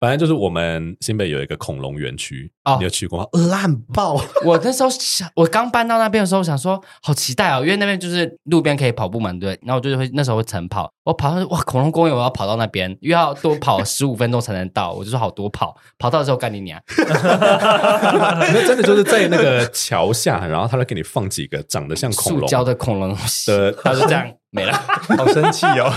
反正就是我们新北有一个恐龙园区，哦，你有去过吗？烂爆！我那时候想，我刚搬到那边的时候，我想说好期待哦，因为那边就是路边可以跑步嘛，对。然后我就会那时候会晨跑，我跑到哇恐龙公园，我要跑到那边，又要多跑十五分钟才能到，我就说好多跑，跑到的时候干你娘！那真的就是在那个桥下，然后他会给你放几个长得像恐龙塑胶的恐龙的，他就这样没了，好生气哦。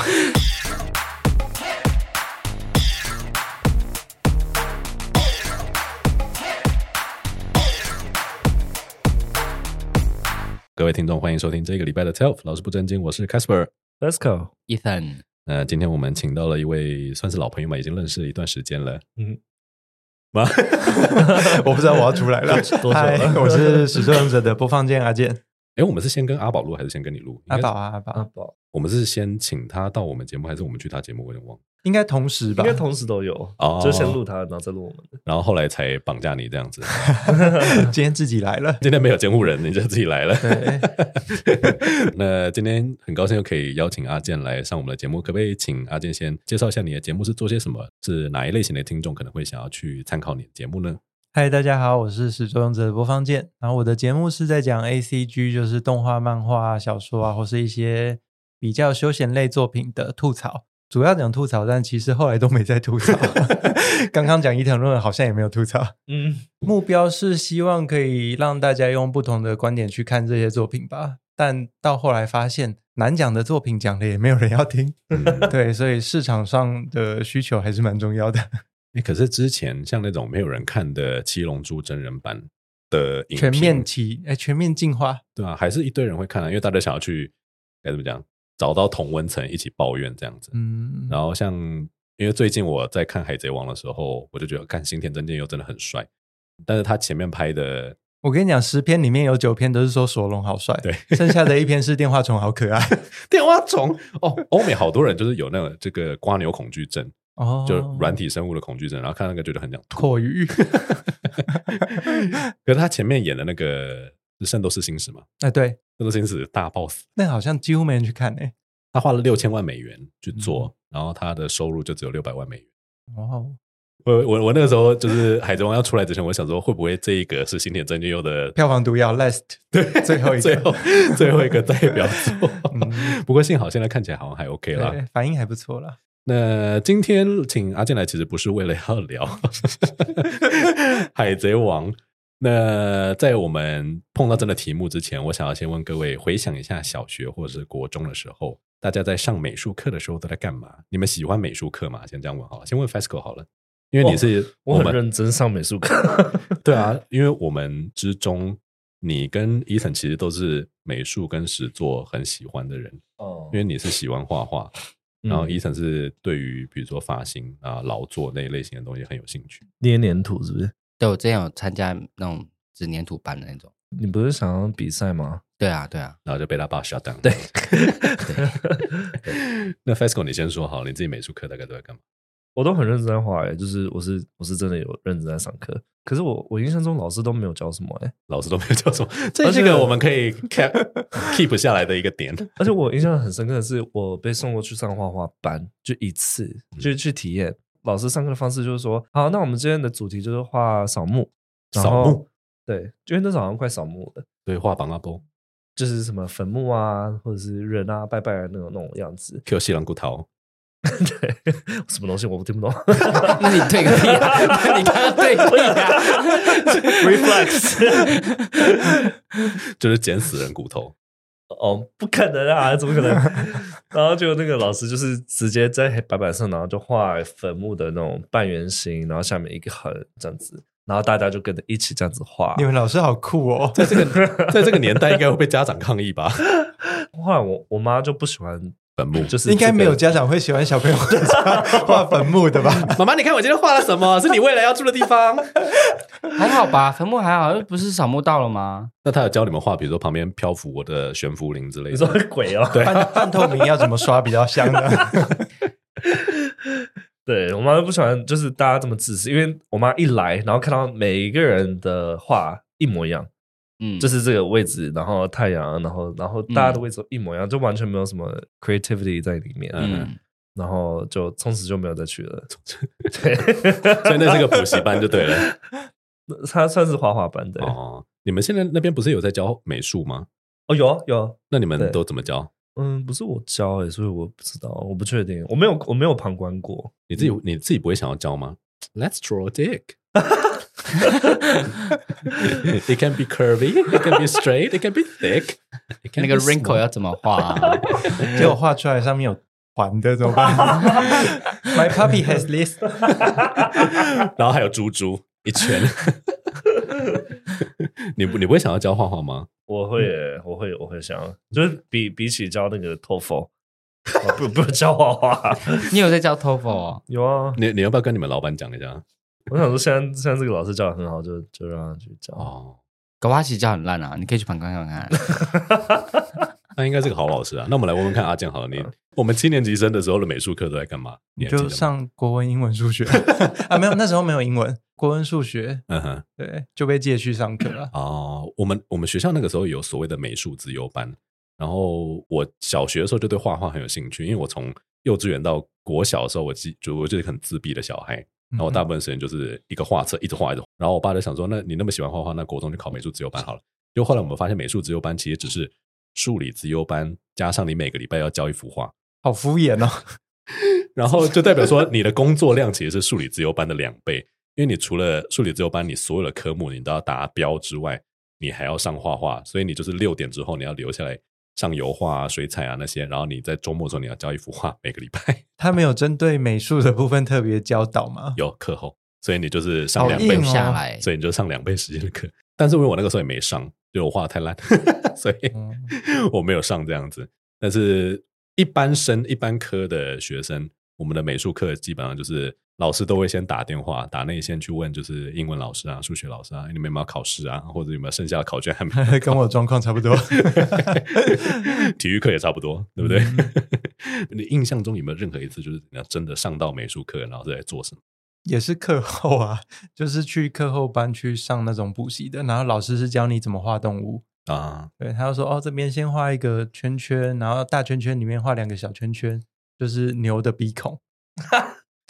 各位听众，欢迎收听这个礼拜的 Telf 老师不正经，我是 Casper，Let's go，Ethan。那今天我们请到了一位算是老朋友嘛，已经认识了一段时间了。嗯，妈？我不知道我要出来了。嗨，我是始作俑者的播放键阿健。哎，我们是先跟阿宝录，还是先跟你录？阿宝啊，阿宝，阿宝。我们是先请他到我们节目，还是我们去他节目？我有点忘了。应该同时吧，应该同时都有。哦，就先录他，然后再录我们的，然后后来才绑架你这样子。今天自己来了，今天没有监护人，你就自己来了。那今天很高兴又可以邀请阿健来上我们的节目，可不可以请阿健先介绍一下你的节目是做些什么？是哪一类型的听众可能会想要去参考你的节目呢？嗨，大家好，我是始作俑者的播放键。然后我的节目是在讲 ACG，就是动画、漫画、小说啊，或是一些比较休闲类作品的吐槽。主要讲吐槽，但其实后来都没在吐槽。刚刚讲伊藤润好像也没有吐槽。嗯，目标是希望可以让大家用不同的观点去看这些作品吧。但到后来发现，难讲的作品讲了也没有人要听。嗯、对，所以市场上的需求还是蛮重要的。欸、可是之前像那种没有人看的《七龙珠》真人版的影全面起、欸，全面进化，对啊，还是一堆人会看啊，因为大家想要去该怎么讲，找到同温层一起抱怨这样子。嗯，然后像因为最近我在看《海贼王》的时候，我就觉得看新田真剑又真的很帅，但是他前面拍的，我跟你讲，十篇里面有九篇都是说索隆好帅，对，剩下的一篇是电话虫好可爱，电话虫哦，欧美好多人就是有那个这个瓜牛恐惧症。哦，就软体生物的恐惧症，然后看那个觉得很想吐。可是他前面演的那个是《圣斗士星矢》嘛？哎，对，《圣斗士星矢》大 boss，那好像几乎没人去看诶。他花了六千万美元去做，嗯、然后他的收入就只有六百万美元。哦，我我我那个时候就是《海贼王》要出来之前，我想说会不会这一个是新田真剑佑的票房毒药？Last，对，最后一个，最后最后一个代表作。嗯、不过幸好现在看起来好像还 OK 啦，反应还不错啦。那今天请阿健来，其实不是为了要聊海贼王。那在我们碰到这个题目之前，我想要先问各位，回想一下小学或者是国中的时候，大家在上美术课的时候都在干嘛？你们喜欢美术课吗？先这样问好了，先问 FESCO 好了，因为你是我，我很认真上美术课。对啊，因为我们之中，你跟 Ethan 其实都是美术跟实作很喜欢的人哦，因为你是喜欢画画。然后 Ethan 是对于比如说发型啊、劳作那一类型的东西很有兴趣，捏黏土是不是？对，我之前有参加那种纸粘土班的那种。你不是想要比赛吗？对啊，对啊，然后就被他爸 shut down。对，那 FESCO 你先说好，你自己美术课大概都在干嘛？我都很认真在画，哎，就是我是我是真的有认真在上课。可是我我印象中老师都没有教什么，哎，老师都没有教什么，这是个我们可以 keep keep 下来的一个点。而且我印象很深刻的是，我被送过去上画画班，就一次，就是去体验。老师上课的方式就是说，好，那我们今天的主题就是画扫墓，扫墓，对，因为那时候好像快扫墓了，对，画榜阿波，就是什么坟墓啊，或者是人啊拜拜的那种那种样子，Q 西兰骨头。对，什么东西我听不懂。那你对个屁啊！你刚刚对个屁啊！Reflex 就是捡死人骨头。哦，不可能啊！怎么可能？然后就那个老师就是直接在黑白板上，然后就画坟墓的那种半圆形，然后下面一个横这样子，然后大家就跟着一起这样子画。你们老师好酷哦！在这个在这个年代，应该会被家长抗议吧？后来我我妈就不喜欢。坟墓就是应该没有家长会喜欢小朋友画坟墓的吧？妈妈，你看我今天画了什么？是你未来要住的地方？还好吧，坟墓还好，又不是扫墓到了吗？那他有教你们画，比如说旁边漂浮我的悬浮灵之类的。你说鬼哦？对，半透明要怎么刷比较香呢？对，我妈都不喜欢，就是大家这么自私，因为我妈一来，然后看到每一个人的画一模一样。嗯，就是这个位置，然后太阳，然后然后大家的位置都一模一样，嗯、就完全没有什么 creativity 在里面。嗯，然后就从此就没有再去了。对，所以那是个补习班就对了。他算是画画班的哦。你们现在那边不是有在教美术吗？哦，有有。那你们都怎么教？嗯，不是我教诶，所以我不知道，我不确定，我没有我没有旁观过。你自己你自己不会想要教吗？Let's draw a dick. It can be curvy, it can be straight, it can be thick. 那个 wrinkle 要怎么画啊？结果画出来上面有环的怎么办？My puppy has this。然后还有猪猪一圈。你不你不会想要教画画吗？我会，我会，我会想，就是比比起教那个 TOEFL，不不教画画。你有在教 TOEFL 啊？有啊。你你要不要跟你们老板讲一下？我想说，现在现在这个老师教的很好，就就让他去教。哦，搞不好其实教很烂啊，你可以去旁观看看。那应该是个好老师啊。那我们来问问看阿健好了，你我们七年级生的时候的美术课都在干嘛？你就上国文、英文、数学 啊？没有，那时候没有英文。国文、数学，嗯哼，对，就被借去上课了。哦，我们我们学校那个时候有所谓的美术自由班，然后我小学的时候就对画画很有兴趣，因为我从幼稚园到国小的时候，我记就我就是很自闭的小孩，然后我大部分时间就是一个画册一直画一直画，然后我爸就想说，那你那么喜欢画画，那国中就考美术自由班好了。就后来我们发现，美术自由班其实只是数理自由班加上你每个礼拜要交一幅画，好敷衍哦。然后就代表说，你的工作量其实是数理自由班的两倍。因为你除了数理自由班，你所有的科目你都要达标之外，你还要上画画，所以你就是六点之后你要留下来上油画啊、水彩啊那些，然后你在周末的时候你要交一幅画，每个礼拜。他没有针对美术的部分特别教导吗？有课后，所以你就是上两倍下来，所以你就上两倍时间的课。但是因为我那个时候也没上，就我画的太烂，所以我没有上这样子。但是一般生一般科的学生，我们的美术课基本上就是。老师都会先打电话打内线去问，就是英文老师啊、数学老师啊，你们有没有考试啊，或者有没有剩下的考卷还没？跟我状况差不多，体育课也差不多，对不对？嗯、你印象中有没有任何一次就是你要真的上到美术课，然后在做什么？也是课后啊，就是去课后班去上那种补习的，然后老师是教你怎么画动物啊。对，他就说哦，这边先画一个圈圈，然后大圈圈里面画两个小圈圈，就是牛的鼻孔。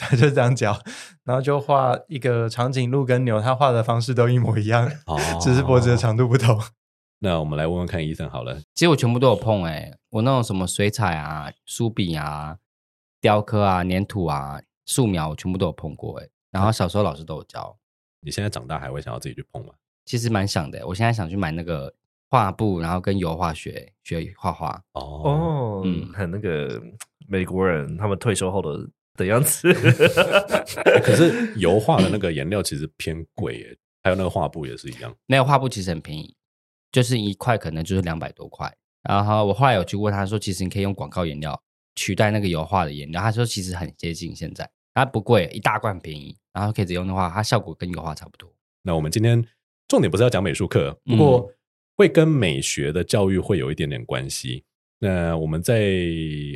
他就这样教，然后就画一个长颈鹿跟牛，他画的方式都一模一样，哦、只是脖子的长度不同。那我们来问问看，医生好了。其实我全部都有碰哎、欸，我那种什么水彩啊、书笔啊、雕刻啊、粘土啊、素描，我全部都有碰过哎、欸。然后小时候老师都有教。你现在长大还会想要自己去碰吗？其实蛮想的、欸，我现在想去买那个画布，然后跟油画学学画画。哦，嗯，很那个美国人他们退休后的。的样子，可是油画的那个颜料其实偏贵耶，还有那个画布也是一样。那个画布其实很便宜，就是一块可能就是两百多块。然后我后来有去问他说，其实你可以用广告颜料取代那个油画的颜料，他说其实很接近现在，它不贵，一大罐便宜，然后可以直接用的话，它效果跟油画差不多。那我们今天重点不是要讲美术课，不过会跟美学的教育会有一点点关系。那我们在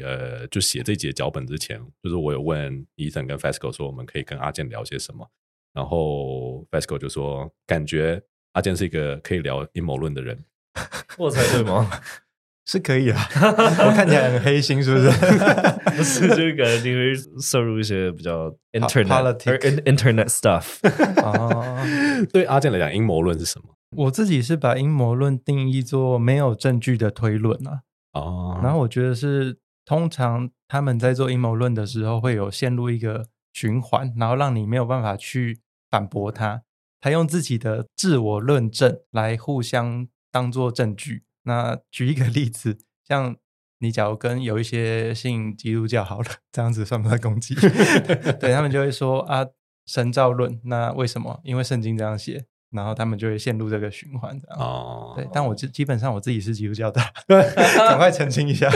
呃，就写这节脚本之前，就是我有问 Ethan 跟 Fasco 说，我们可以跟阿健聊些什么。然后 Fasco 就说，感觉阿健是一个可以聊阴谋论的人。我猜对吗？是可以啊。我看起来很黑心，是不是？不是，就是感觉你会摄入一些比较 internet internet stuff。啊，对阿健来讲，阴谋论是什么？我自己是把阴谋论定义做没有证据的推论啊。哦，然后我觉得是通常他们在做阴谋论的时候，会有陷入一个循环，然后让你没有办法去反驳他。他用自己的自我论证来互相当做证据。那举一个例子，像你假如跟有一些信基督教好了，这样子算不算攻击？对，他们就会说啊，神造论，那为什么？因为圣经这样写。然后他们就会陷入这个循环，这样哦。对，但我基基本上我自己是基督教的，赶快澄清一下，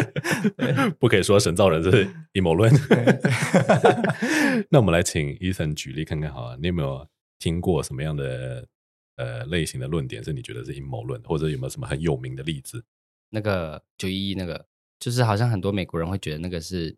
不可以说神造人是阴谋论。那我们来请 Ethan 举例看看，好了，你有没有听过什么样的呃类型的论点是你觉得是阴谋论，或者有没有什么很有名的例子？那个九一一那个，就是好像很多美国人会觉得那个是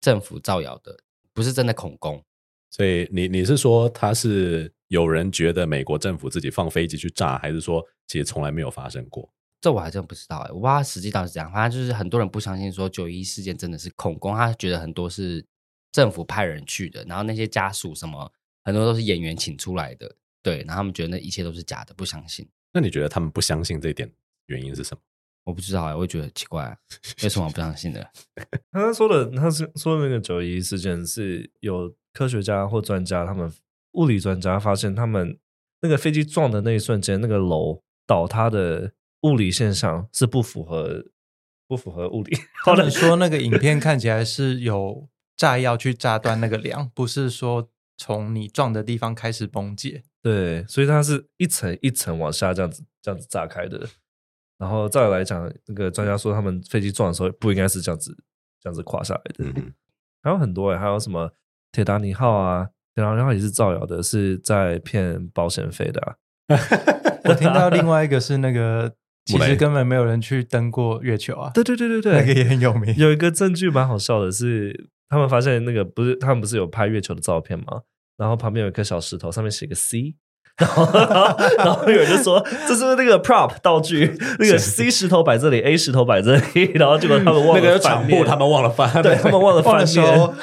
政府造谣的，不是真的恐攻。所以你你是说他是？有人觉得美国政府自己放飞机去炸，还是说其实从来没有发生过？这我还真不知道哎，我不知道实际到底是怎样。反正就是很多人不相信说九一事件真的是恐攻，他觉得很多是政府派人去的，然后那些家属什么很多都是演员请出来的，对，然后他们觉得那一切都是假的，不相信。那你觉得他们不相信这一点原因是什么？我不知道哎，我也觉得奇怪，为什么我不相信的？他说的，他是说的那个九一事件是有科学家或专家，他们物理专家发现他们那个飞机撞的那一瞬间，那个楼倒塌的。物理现象是不符合 不符合物理。他们说那个影片看起来是有炸药去炸断那个梁，不是说从你撞的地方开始崩解。对，所以它是一层一层往下这样子这样子炸开的。然后再来讲，那个专家说他们飞机撞的时候不应该是这样子这样子垮下来的。嗯、还有很多哎，还有什么铁达尼号啊，铁达尼号也是造谣的，是在骗保险费的、啊。我听到另外一个是那个。其实根本没有人去登过月球啊！对对对对对，那个也很有名。有一个证据蛮好笑的是，他们发现那个不是他们不是有拍月球的照片吗？然后旁边有一颗小石头，上面写个 C，然后然后有人就说这是不是那个 prop 道具？那个 C 石头摆这里，A 石头摆这里，然后结果他们忘了那个场布，他们忘了翻，对他们忘了 翻说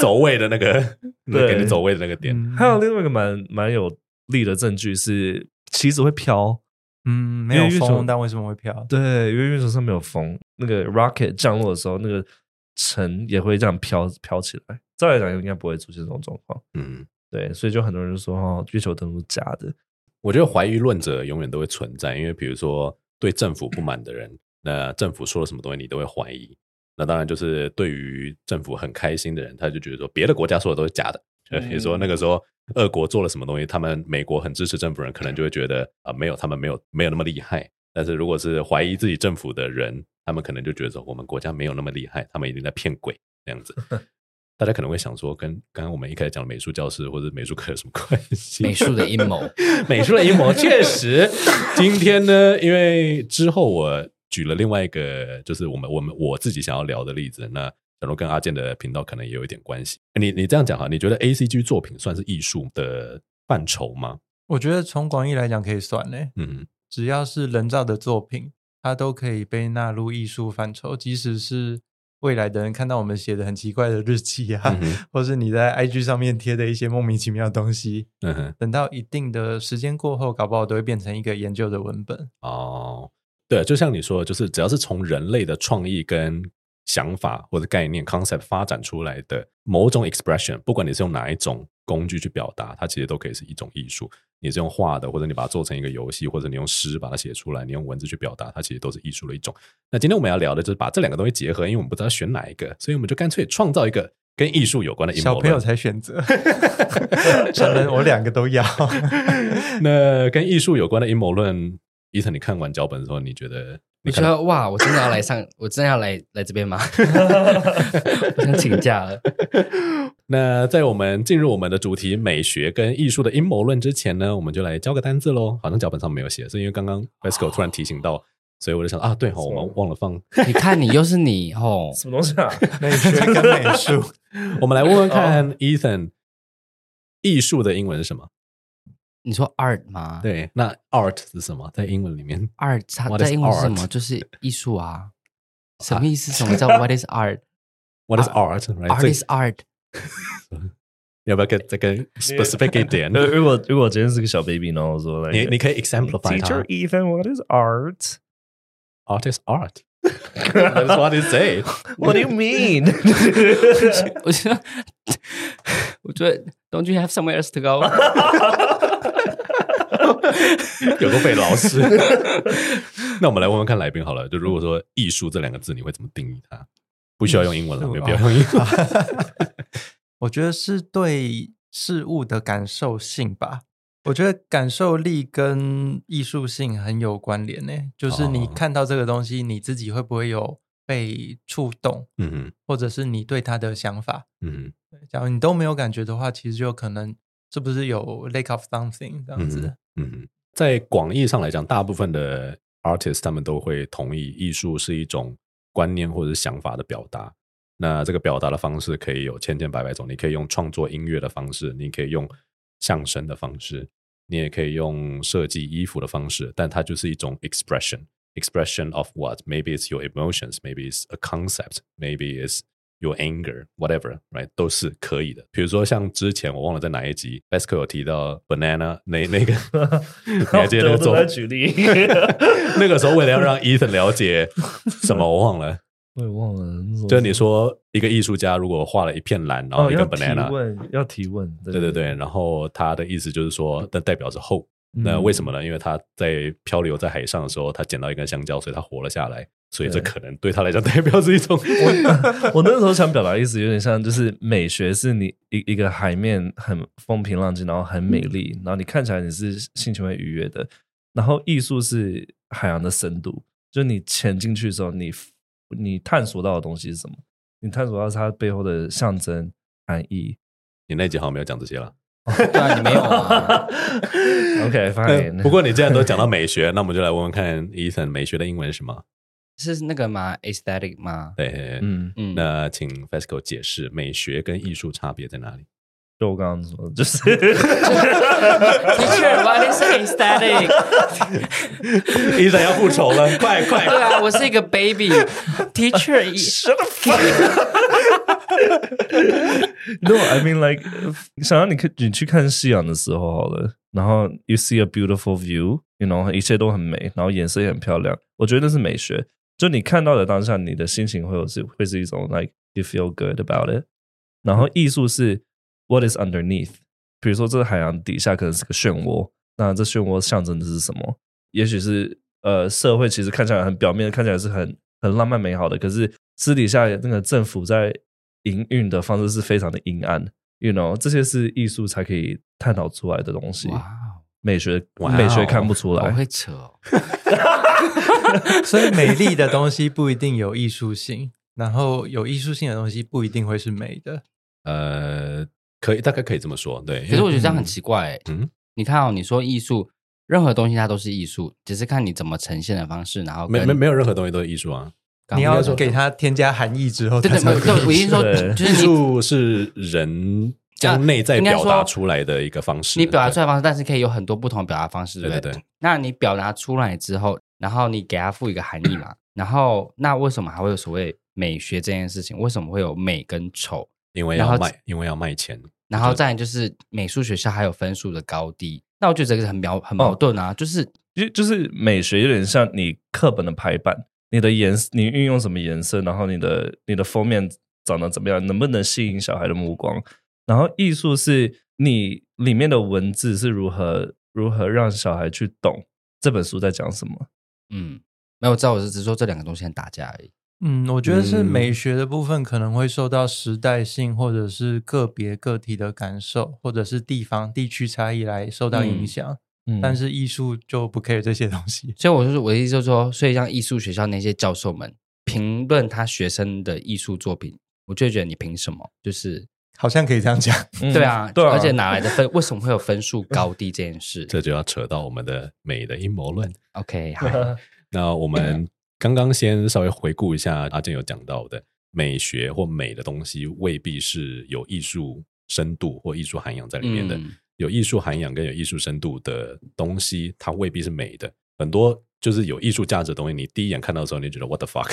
走位的那个，对，给你走位的那个点。还有另外一个蛮蛮有力的证据是，旗子会飘。嗯，没有风，但为什么会飘？对，因为月球上没有风，那个 rocket 降落的时候，那个尘也会这样飘飘起来。照来讲，应该不会出现这种状况。嗯，对，所以就很多人就说，哦，月球登陆是假的。我觉得怀疑论者永远都会存在，因为比如说对政府不满的人，那政府说了什么东西，你都会怀疑。那当然就是对于政府很开心的人，他就觉得说别的国家说的都是假的。就比如说那个时候。俄国做了什么东西？他们美国很支持政府人，可能就会觉得啊、呃，没有他们没有没有那么厉害。但是如果是怀疑自己政府的人，他们可能就觉得说，我们国家没有那么厉害，他们一定在骗鬼这样子。大家可能会想说，跟刚刚我们一开始讲的美术教室或者美术课有什么关系？美术的阴谋，美术的阴谋，确实。今天呢，因为之后我举了另外一个，就是我们我们我自己想要聊的例子，那。可能跟阿健的频道可能也有一点关系。你你这样讲哈，你觉得 A C G 作品算是艺术的范畴吗？我觉得从广义来讲可以算嘞。嗯，只要是人造的作品，它都可以被纳入艺术范畴。即使是未来的人看到我们写的很奇怪的日记啊，嗯、或是你在 I G 上面贴的一些莫名其妙的东西，等到一定的时间过后，搞不好都会变成一个研究的文本。哦，对，就像你说的，就是只要是从人类的创意跟想法或者概念 concept 发展出来的某种 expression，不管你是用哪一种工具去表达，它其实都可以是一种艺术。你是用画的，或者你把它做成一个游戏，或者你用诗把它写出来，你用文字去表达，它其实都是艺术的一种。那今天我们要聊的就是把这两个东西结合，因为我们不知道选哪一个，所以我们就干脆创造一个跟艺术有关的。小朋友才选择，成人我两个都要。那跟艺术有关的阴谋论，Ethan，你看完脚本的时候，你觉得？你说哇，我真的要来上，我真的要来来这边吗？我想请假了。那在我们进入我们的主题美学跟艺术的阴谋论之前呢，我们就来教个单字喽。好像脚本上没有写，是因为刚刚 Vesco 突然提醒到，所以我就想啊，对哦，我们忘了放。你看你又是你哦，什么东西啊？美学跟美术，我们来问问看，Ethan，艺术的英文是什么？你说 art 吗？对，那 art 是什么？在英文里面，art 它在英文是什么？就是艺术啊。什么意思？什么叫 What is art？What is art？Art is art。要不要再再更 specific 一点？如果如果今天是个小 baby，然后说，你你可以 exemplify 它。Teacher Ethan，What is art？Art is art。That's what you say。What do you mean？我觉得，我觉得，Don't you have somewhere else to go？ 有个被老师。那我们来问问看来宾好了，就如果说“艺术”这两个字，你会怎么定义它？不需要用英文了，没有必要用英文。我觉得是对事物的感受性吧。我觉得感受力跟艺术性很有关联呢。就是你看到这个东西，你自己会不会有被触动？嗯嗯，或者是你对它的想法？嗯嗯，假如你都没有感觉的话，其实就可能。是不是有 lack of something 这样子？嗯，嗯，在广义上来讲，大部分的 artist 他们都会同意，艺术是一种观念或者是想法的表达。那这个表达的方式可以有千千百百种，你可以用创作音乐的方式，你可以用相声的方式，你也可以用设计衣服的方式，但它就是一种 expression。expression of what? Maybe it's your emotions, maybe it's a concept, maybe it's your anger, whatever, right？都是可以的。比如说像之前我忘了在哪一集，Basco 有提到 banana 那那个，你还记得那个做举例？那个时候为了要让 Ethan 了解什么，我忘了。我也忘了，就是你说一个艺术家如果画了一片蓝，然后一个 banana，、哦、要提问，要提问，对对，对然后他的意思就是说，那代表着 hope。那为什么呢？因为他在漂流在海上的时候，他捡到一根香蕉，所以他活了下来。所以这可能对他来讲 代表是一种我。我那时候想表达的意思有点像，就是美学是你一一个海面很风平浪静，然后很美丽，然后你看起来你是心情会愉悦的。然后艺术是海洋的深度，就是你潜进去的时候，你。你探索到的东西是什么？你探索到它背后的象征含义。你那集好像没有讲这些了，对啊，你没有啊。OK，fine。不过你既然都讲到美学，那我们就来问问看，Ethan，美学的英文是什么？是那个吗？Aesthetic 吗？对，嗯嗯。那请 FESCO 解释美学跟艺术差别在哪里？就我刚刚说，就是，Teacher，what is aesthetic？医生要复仇了，快快！对啊，我是一个 baby，Teacher，shut up！No，I mean like，想让你看，你去看夕阳的时候好了，然后 you see a beautiful view，you know，一切都很美，然后颜色也很漂亮，我觉得那是美学。就你看到的当下，你的心情会有是会是一种 like you feel good about it。然后艺术是。What is underneath？比如说，这个海洋底下可能是个漩涡，那这漩涡象征的是什么？也许是呃，社会其实看起来很表面，看起来是很很浪漫美好的，可是私底下那个政府在营运的方式是非常的阴暗。You know，这些是艺术才可以探讨出来的东西。哇，美学美学看不出来，好会扯哦。所以美丽的东西不一定有艺术性，然后有艺术性的东西不一定会是美的。呃。可以，大概可以这么说，对。可是我觉得这样很奇怪、欸，嗯，你看哦，你说艺术，任何东西它都是艺术，只是看你怎么呈现的方式，然后没没没有任何东西都是艺术啊。你要给它添加含义之后，对对对，我意思说，就是艺术是人将内在表达出来的一个方式。你表达出来方式，但是可以有很多不同的表达方式，对不对？对对对。那你表达出来之后，然后你给它赋一个含义嘛？然后那为什么还会有所谓美学这件事情？为什么会有美跟丑？因为要卖，因为要卖钱。然后再来就是美术学校还有分数的高低，那我觉得这个很矛很矛盾啊，哦、就是就就是美学有点像你课本的排版，你的颜色你运用什么颜色，然后你的你的封面长得怎么样，能不能吸引小孩的目光？然后艺术是你里面的文字是如何如何让小孩去懂这本书在讲什么？嗯，没有，知道我是只说这两个东西很打架而已。嗯，我觉得是美学的部分可能会受到时代性，或者是个别个体的感受，或者是地方地区差异来受到影响。嗯，但是艺术就不 care 这些东西。所以我就是我的意思就是说，所以像艺术学校那些教授们评论他学生的艺术作品，我就觉得你凭什么？就是 好像可以这样讲。嗯，对啊，对啊，而且哪来的分？为什么会有分数高低这件事？这就要扯到我们的美的阴谋论。OK，好，那我们。刚刚先稍微回顾一下，阿健有讲到的美学或美的东西，未必是有艺术深度或艺术涵养在里面的。嗯、有艺术涵养跟有艺术深度的东西，它未必是美的。很多就是有艺术价值的东西，你第一眼看到的时候，你觉得 What the fuck？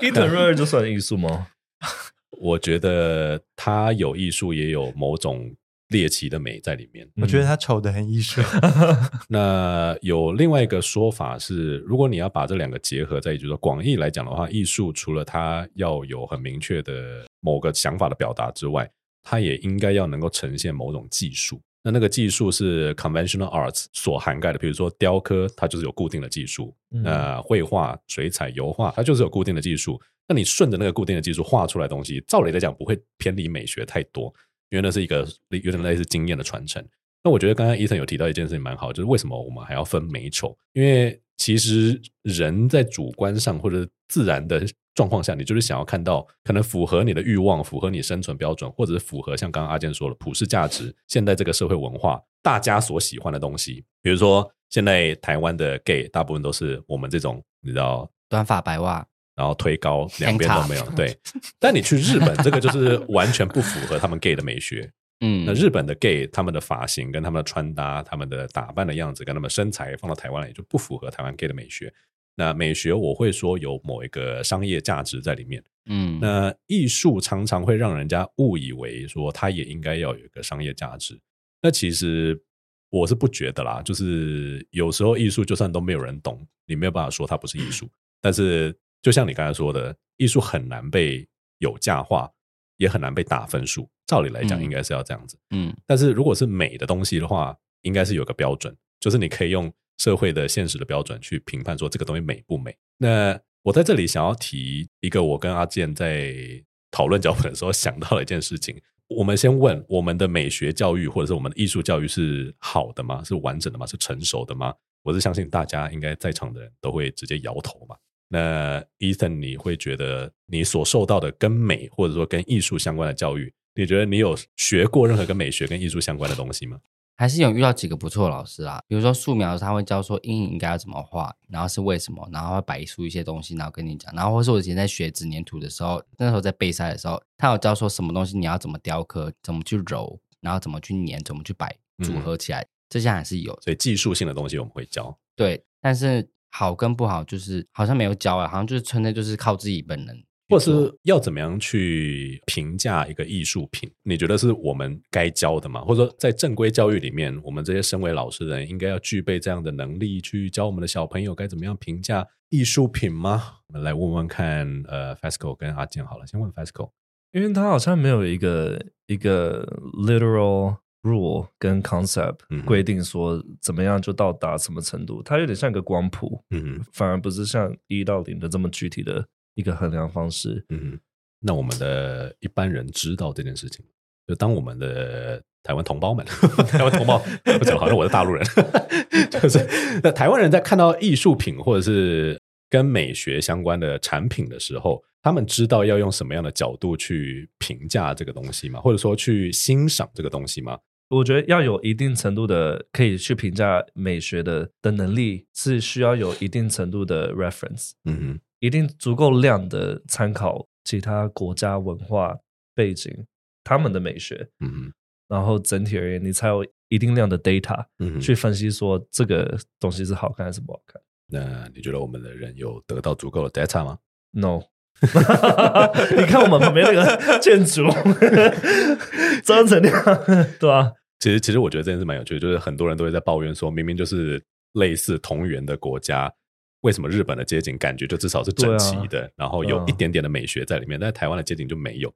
伊藤润二就算艺术吗？我觉得他有艺术，也有某种。猎奇的美在里面，我觉得他丑的很艺术。那有另外一个说法是，如果你要把这两个结合在一起，就是说广义来讲的话，艺术除了它要有很明确的某个想法的表达之外，它也应该要能够呈现某种技术。那那个技术是 conventional arts 所涵盖的，比如说雕刻，它就是有固定的技术；那绘画、水彩、油画，它就是有固定的技术。那你顺着那个固定的技术画出来的东西，照理来讲不会偏离美学太多。因为那是一个有点类似经验的传承。那我觉得刚刚 Ethan 有提到一件事情蛮好，就是为什么我们还要分美丑？因为其实人在主观上或者自然的状况下，你就是想要看到可能符合你的欲望、符合你生存标准，或者是符合像刚刚阿健说的普世价值、现在这个社会文化大家所喜欢的东西。比如说，现在台湾的 gay 大部分都是我们这种，你知道，短发白袜。然后推高两边都没有，对。但你去日本，这个就是完全不符合他们 gay 的美学。嗯，那日本的 gay 他们的发型跟他们的穿搭、他们的打扮的样子跟他们身材放到台湾来就不符合台湾 gay 的美学。那美学我会说有某一个商业价值在里面。嗯，那艺术常常会让人家误以为说它也应该要有一个商业价值。那其实我是不觉得啦，就是有时候艺术就算都没有人懂，你没有办法说它不是艺术。但是就像你刚才说的，艺术很难被有价化，也很难被打分数。照理来讲，应该是要这样子。嗯，但是如果是美的东西的话，应该是有个标准，就是你可以用社会的现实的标准去评判说这个东西美不美。那我在这里想要提一个，我跟阿健在讨论脚本的时候想到了一件事情。我们先问：我们的美学教育或者是我们的艺术教育是好的吗？是完整的吗？是成熟的吗？我是相信大家应该在场的人都会直接摇头嘛。那 Ethan，你会觉得你所受到的跟美或者说跟艺术相关的教育，你觉得你有学过任何跟美学跟艺术相关的东西吗？还是有遇到几个不错的老师啊，比如说素描，他会教说阴影应该要怎么画，然后是为什么，然后会摆出一些东西，然后跟你讲。然后或是我以前在学纸粘土的时候，那时候在备赛的时候，他有教说什么东西你要怎么雕刻，怎么去揉，然后怎么去粘，怎么去摆组合起来，嗯、这些还是有。所以技术性的东西我们会教，对，但是好跟不好就是好像没有教啊，好像就是纯粹就是靠自己本能。或者是要怎么样去评价一个艺术品？你觉得是我们该教的吗？或者说，在正规教育里面，我们这些身为老师的人，应该要具备这样的能力，去教我们的小朋友该怎么样评价艺术品吗？我们来问问看，呃，Fasco 跟阿健好了，先问 Fasco，因为他好像没有一个一个 literal rule 跟 concept 规定说怎么样就到达什么程度，它有点像一个光谱，嗯，反而不是像一到零的这么具体的。一个衡量方式，嗯，那我们的一般人知道这件事情，就当我们的台湾同胞们，台湾同胞不讲，好像我是大陆人，就是那台湾人在看到艺术品或者是跟美学相关的产品的时候，他们知道要用什么样的角度去评价这个东西吗？或者说去欣赏这个东西吗？我觉得要有一定程度的可以去评价美学的的能力，是需要有一定程度的 reference，嗯哼。一定足够量的参考其他国家文化背景，他们的美学，嗯哼，然后整体而言，你才有一定量的 data，嗯哼，去分析说这个东西是好看还是不好看。那你觉得我们的人有得到足够的 data 吗？No，你看我们旁边那个建筑，装成那样，对啊。其实，其实我觉得这件事蛮有趣的，就是很多人都会在抱怨说，明明就是类似同源的国家。为什么日本的街景感觉就至少是整齐的，啊、然后有一点点的美学在里面，啊、但是台湾的街景就没有？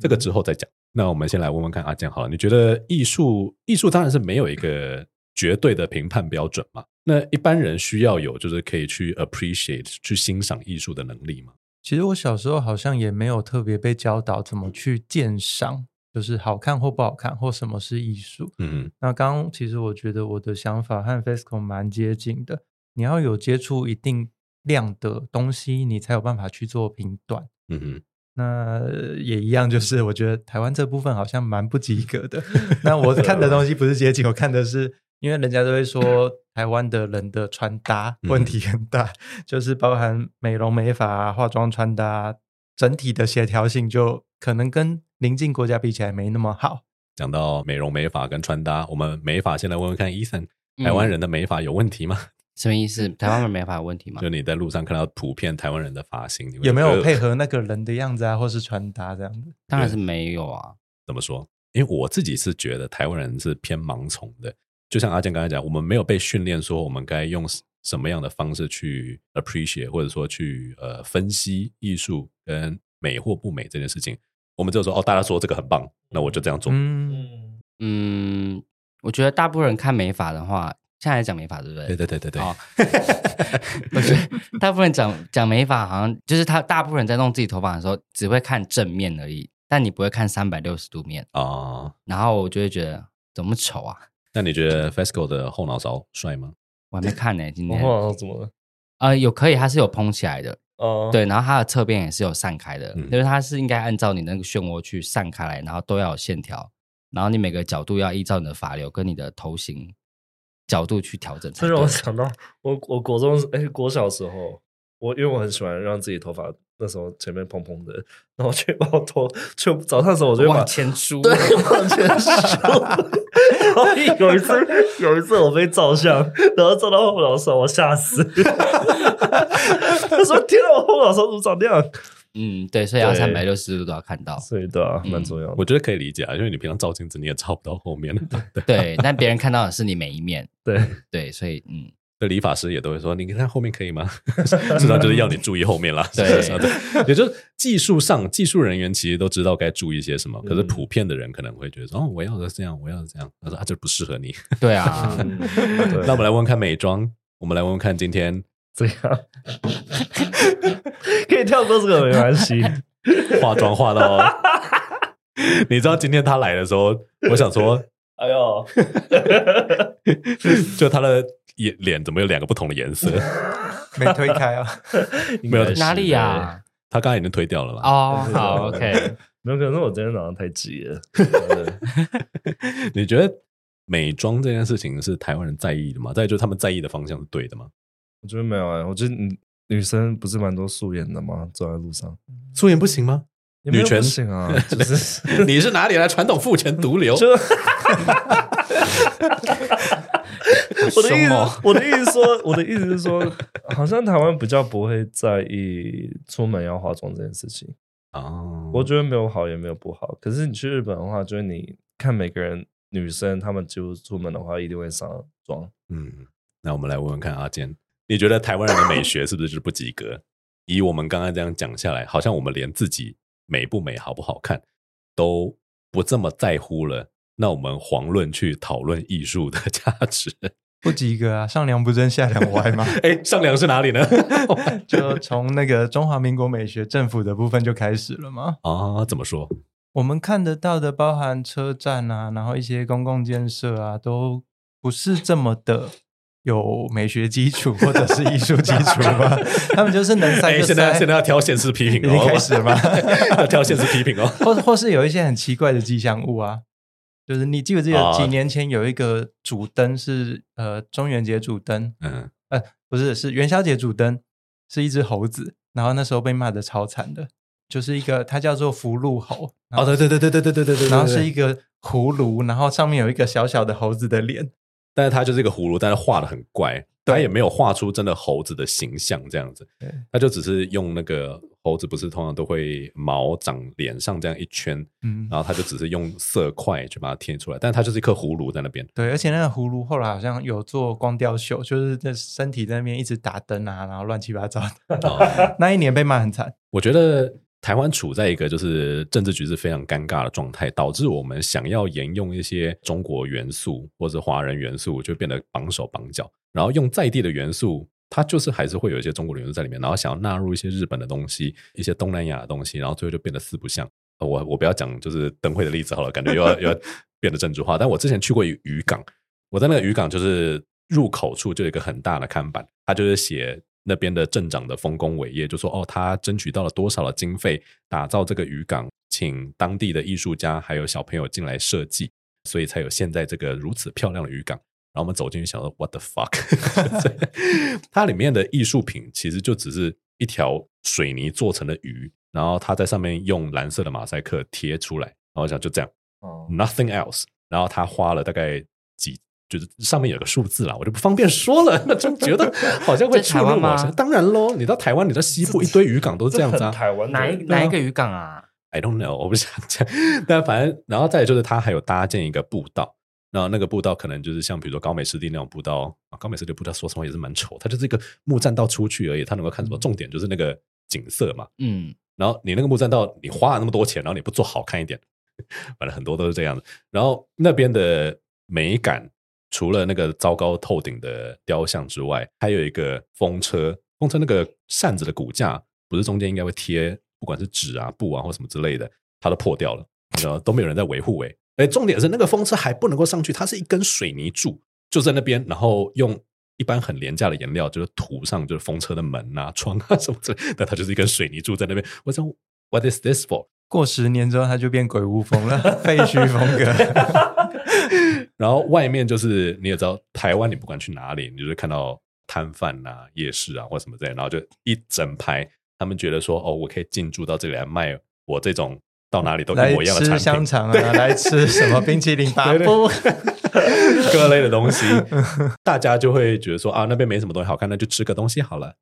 这个之后再讲。嗯、那我们先来问问看阿健好了，你觉得艺术艺术当然是没有一个绝对的评判标准嘛？那一般人需要有就是可以去 appreciate 去欣赏艺术的能力吗？其实我小时候好像也没有特别被教导怎么去鉴赏，就是好看或不好看或什么是艺术。嗯，那刚刚其实我觉得我的想法和 FESCO 蛮接近的。你要有接触一定量的东西，你才有办法去做评断。嗯哼，那也一样，就是我觉得台湾这部分好像蛮不及格的。那我看的东西不是街景，我看的是，因为人家都会说 台湾的人的穿搭问题很大，嗯、就是包含美容美发、化妆、穿搭，整体的协调性就可能跟邻近国家比起来没那么好。讲到美容美发跟穿搭，我们美发先来问问看，Ethan，台湾人的美发有问题吗？嗯什么意思？台湾人没法有问题吗？就你在路上看到普遍台湾人的发型，有没有配合那个人的样子啊，或是穿搭这样子？当然是没有啊。怎么说？因为我自己是觉得台湾人是偏盲从的，就像阿健刚才讲，我们没有被训练说我们该用什么样的方式去 appreciate，或者说去呃分析艺术跟美或不美这件事情。我们就说哦，大家说这个很棒，那我就这样做。嗯嗯，我觉得大部分人看美发的话。现在来讲美发，对不对？对对对对对。哦，不是，大部分人讲讲美发，好像就是他大部分人在弄自己头发的时候，只会看正面而已，但你不会看三百六十度面哦。然后我就会觉得怎么丑啊？那你觉得 FESCO 的后脑勺帅吗？我还没看呢，今天。后脑勺怎么了？呃，有可以，它是有蓬起来的哦。对，然后它的侧边也是有散开的，因为它是应该按照你那个漩涡去散开来，然后都要有线条，然后你每个角度要依照你的发流跟你的头型。角度去调整，这让我想到我我国中哎、欸、国小时候，我因为我很喜欢让自己头发那时候前面砰砰的，然后去把我拖，就早上的时候我就往前梳，对，往前梳。然后有一次，有一次我被照相，然后照到后脑勺，我吓死。他说：“天啊，我后脑勺怎么长这样？”嗯，对，所以要三百六十度都要看到，所以对啊，蛮重要的。我觉得可以理解啊，因为你平常照镜子你也照不到后面。对，但别人看到的是你每一面。对对，所以嗯。的理发师也都会说：“你看后面可以吗？” 至少就是要你注意后面啦。对，也就是技术上，技术人员其实都知道该注意些什么，可是普遍的人可能会觉得说：“哦，我要的这样，我要的这样。”他说：“啊，这不适合你。”对啊。那我们来问问看美妆，我们来问问看今天这样，可以跳过这个没关系。化妆化到，你知道今天他来的时候，我想说：“哎呦，就他的。”脸脸怎么有两个不同的颜色？没推开啊？没有哪里呀？他刚才已经推掉了嘛？哦，好，OK。没有可能是我今天早上太急了。你觉得美妆这件事情是台湾人在意的吗？再就是他们在意的方向是对的吗？我觉得没有啊。我觉得女生不是蛮多素颜的吗？走在路上，素颜不行吗？女权行啊？就是 你是哪里来传统父权毒瘤？我的意思，我的意思说，我的意思是说，好像台湾比较不会在意出门要化妆这件事情哦。我觉得没有好也没有不好，可是你去日本的话，就是你看每个人女生，她们就出门的话一定会上妆。嗯，那我们来问问看阿坚，你觉得台湾人的美学是不是就是不及格？以我们刚刚这样讲下来，好像我们连自己美不美、好不好看都不这么在乎了。那我们遑论去讨论艺术的 价值，不及格啊！上梁不正下梁歪吗？哎，上梁是哪里呢？就从那个中华民国美学政府的部分就开始了吗？啊，怎么说？我们看得到的，包含车站啊，然后一些公共建设啊，都不是这么的有美学基础或者是艺术基础吗？他们就是能塞就塞。现在现在要挑现实批评，已经开始了吗？要挑现实批评哦，或或是有一些很奇怪的吉祥物啊。就是你记不记得几年前有一个主灯是呃中元节主灯，嗯。呃不是是元宵节主灯，是一只猴子，然后那时候被骂的超惨的，就是一个它叫做福禄猴，哦对对对对对对对对对，然后是一个葫芦，然后上面有一个小小的猴子的脸，但是它就是一个葫芦，但是画的很怪，它也没有画出真的猴子的形象这样子，它就只是用那个。猴子不是通常都会毛长脸上这样一圈，嗯，然后他就只是用色块去把它贴出来，但它就是一颗葫芦在那边。对，而且那个葫芦后来好像有做光雕秀，就是在身体在那边一直打灯啊，然后乱七八糟的。哦、那一年被骂很惨。我觉得台湾处在一个就是政治局势非常尴尬的状态，导致我们想要沿用一些中国元素或者华人元素，就变得绑手绑脚，然后用在地的元素。它就是还是会有一些中国的元素在里面，然后想要纳入一些日本的东西，一些东南亚的东西，然后最后就变得四不像。我我不要讲就是灯会的例子好了，感觉又要又要变得政治化。但我之前去过渔港，我在那个渔港就是入口处就有一个很大的看板，它就是写那边的镇长的丰功伟业，就说哦，他争取到了多少的经费打造这个渔港，请当地的艺术家还有小朋友进来设计，所以才有现在这个如此漂亮的渔港。然后我们走进去，想说 What the fuck？它里面的艺术品其实就只是一条水泥做成的鱼，然后它在上面用蓝色的马赛克贴出来，然后我想就这样，哦，nothing else。然后他花了大概几，就是上面有个数字啦，我就不方便说了，那 就觉得好像会触怒我。当然喽，你到台湾，你到西部一堆渔港都是这样子啊。台湾哪一哪一个渔港啊？I don't know，我不想讲。但反正，然后再就是他还有搭建一个步道。然后那个步道可能就是像比如说高美湿地那种步道啊，高美湿地步道说实话也是蛮丑，它就是一个木栈道出去而已，它能够看什么？重点就是那个景色嘛。嗯。然后你那个木栈道，你花了那么多钱，然后你不做好看一点，反正很多都是这样的。然后那边的美感，除了那个糟糕透顶的雕像之外，还有一个风车，风车那个扇子的骨架，不是中间应该会贴不管是纸啊、布啊或什么之类的，它都破掉了，然后都没有人在维护诶。哎，重点是那个风车还不能够上去，它是一根水泥柱，就在那边，然后用一般很廉价的颜料，就是涂上就是风车的门啊、窗啊什么之类，但它就是一根水泥柱在那边。我想，What is this for？过十年之后，它就变鬼屋风了，废墟风格。然后外面就是你也知道，台湾你不管去哪里，你就会看到摊贩啊、夜市啊或什么之类，然后就一整排他们觉得说哦，我可以进驻到这里来卖我这种到哪里都一模一样的产品，吃香肠啊，来吃什么冰淇淋吧，不各类的东西，大家就会觉得说啊，那边没什么东西好看，那就吃个东西好了。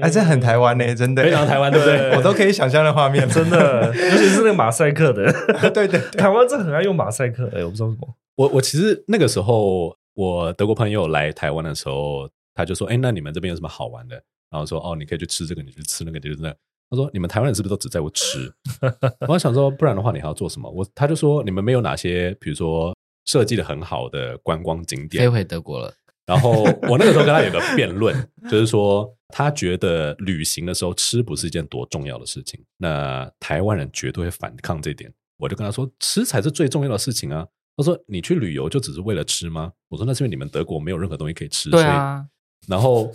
哎，这很台湾呢，真的非常台湾，对不对？我都可以想象的画面，真的，尤其是那个马赛克的，对对，台湾真的很爱用马赛克。哎，我不知道为什么。我我其实那个时候，我德国朋友来台湾的时候，他就说：“哎，那你们这边有什么好玩的？”然后说：“哦，你可以去吃这个，你去吃那个，就是那。”他说：“你们台湾人是不是都只在乎吃？” 我想说，不然的话，你还要做什么？我他就说：“你们没有哪些，比如说设计的很好的观光景点？”飞回德国了。然后我那个时候跟他有个辩论，就是说他觉得旅行的时候吃不是一件多重要的事情。那台湾人绝对会反抗这一点。我就跟他说，吃才是最重要的事情啊。他说你去旅游就只是为了吃吗？我说那是因为你们德国没有任何东西可以吃。对啊。然后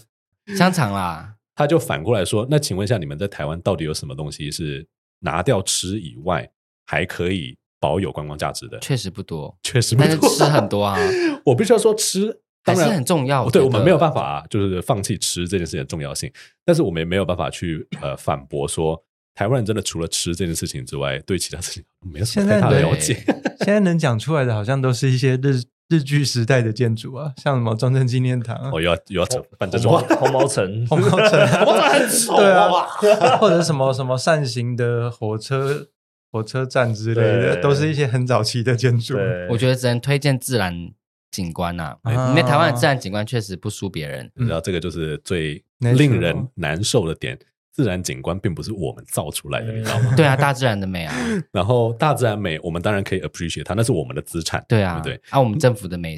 香肠啦，他就反过来说，那请问一下你们在台湾到底有什么东西是拿掉吃以外还可以保有观光价值的？确实不多，确实不多，但是吃很多啊。我必须要说吃。当然很重要，对我们没有办法，就是放弃吃这件事情的重要性。但是我们也没有办法去呃反驳说，台湾人真的除了吃这件事情之外，对其他事情没有什么太大的了解。现在，现在能讲出来的，好像都是一些日日据时代的建筑啊，像什么中正纪念堂，哦，又要又要扯，反正红 红毛城，红毛城，红毛城。很丑，对啊，或者什么什么扇形的火车火车站之类的，都是一些很早期的建筑。我觉得只能推荐自然。景观呐、啊，因为台湾的自然景观确实不输别人。你知道这个就是最令人难受的点，自然景观并不是我们造出来的，你知道吗？对啊，大自然的美啊。然后大自然美，我们当然可以 appreciate 它，那是我们的资产。对啊，对，啊，我们政府的美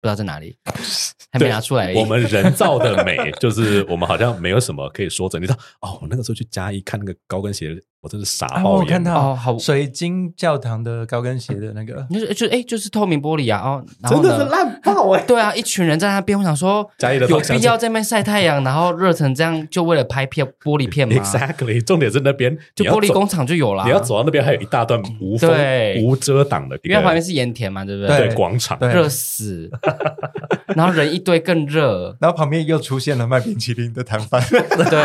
不知道在哪里，还没拿出来。我们人造的美，就是我们好像没有什么可以说着。你知道哦，我那个时候去嘉义看那个高跟鞋。我真的傻爆眼！我看到好水晶教堂的高跟鞋的那个，就是就哎，就是透明玻璃啊！哦，真的是烂爆哎！对啊，一群人在那边，我想说，有必要在那边晒太阳，然后热成这样，就为了拍片玻璃片吗？Exactly，重点是那边就玻璃工厂就有了。你要走到那边，还有一大段无风无遮挡的，因为旁边是盐田嘛，对不对？对，广场热死，然后人一堆更热，然后旁边又出现了卖冰淇淋的摊贩，对，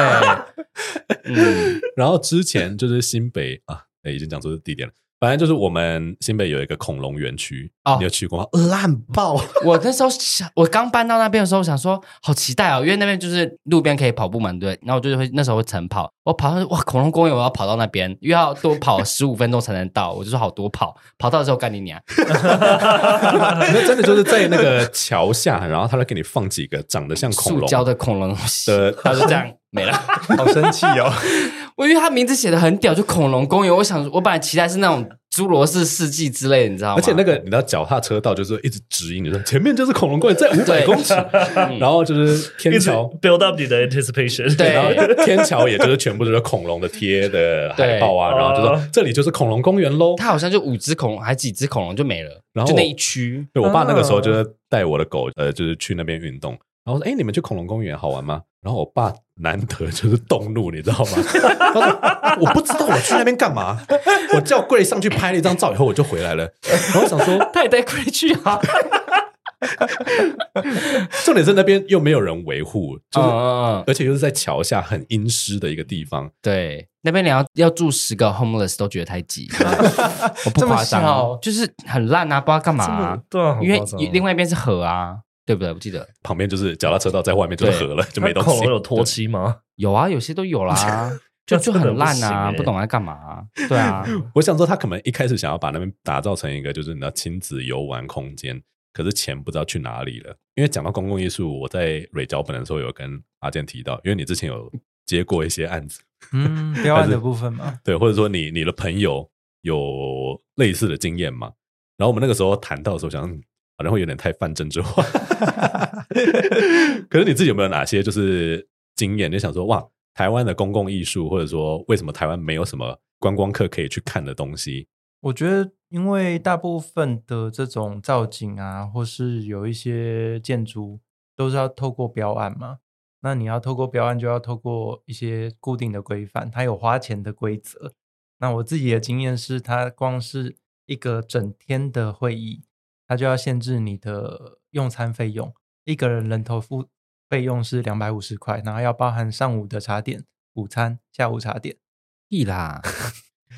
嗯，然后之前就。就是新北啊，已经讲出地点了。反正就是我们新北有一个恐龙园区，哦，你有去过吗？烂爆！我那时候想，我刚搬到那边的时候，想说好期待哦，因为那边就是路边可以跑步嘛，对。然后我就会那时候会晨跑，我跑到哇恐龙公园，我要跑到那边，又要多跑 十五分钟才能到。我就说好多跑，跑到的时候干你娘！那真的就是在那个桥下，然后他来给你放几个长得像恐龙塑胶的恐龙的，他就这样没了，好生气哦。我因为他名字写的很屌，就恐龙公园。我想，我本来期待是那种侏罗世世纪之类，你知道吗？而且那个你知道脚踏车道就是一直指引你说前面就是恐龙公园，在五百公尺，然后就是天桥 build up 你的 anticipation，对，然后天桥也就是全部都是恐龙的贴的海报啊，然后就说 这里就是恐龙公园喽。它好像就五只恐龙，还几只恐龙就没了，然后就那一区。对，我爸那个时候就是带我的狗，呃，就是去那边运动。然后说：“哎，你们去恐龙公园好玩吗？”然后我爸难得就是动怒，你知道吗？他说：“我不知道我去那边干嘛。”我叫 Grace 上去拍了一张照以后，我就回来了。然后我想说，他也带 Grace 去啊。重点是那边又没有人维护，就是而且又是在桥下很阴湿的一个地方。对，那边你要要住十个 homeless 都觉得太挤，我不夸张，就是很烂啊，不知道干嘛。对啊，因为另外一边是河啊。对不对？我记得旁边就是脚踏车道，在外面就是河了，就没东西。恐龙有拖漆吗？有啊，有些都有啦，就就很烂啊，不懂在干嘛。对啊，我想说他可能一开始想要把那边打造成一个就是你的亲子游玩空间，可是钱不知道去哪里了。因为讲到公共艺术，我在蕊脚本的时候有跟阿健提到，因为你之前有接过一些案子，嗯，标案的部分嘛，对，或者说你你的朋友有类似的经验嘛？然后我们那个时候谈到的时候，想。好像会有点太泛政治化，可是你自己有没有哪些就是经验？你想说哇，台湾的公共艺术，或者说为什么台湾没有什么观光客可以去看的东西？我觉得，因为大部分的这种造景啊，或是有一些建筑，都是要透过标案嘛。那你要透过标案，就要透过一些固定的规范，它有花钱的规则。那我自己的经验是，它光是一个整天的会议。他就要限制你的用餐费用，一个人人头付费用是两百五十块，然后要包含上午的茶点，午餐、下午茶点。屁啦，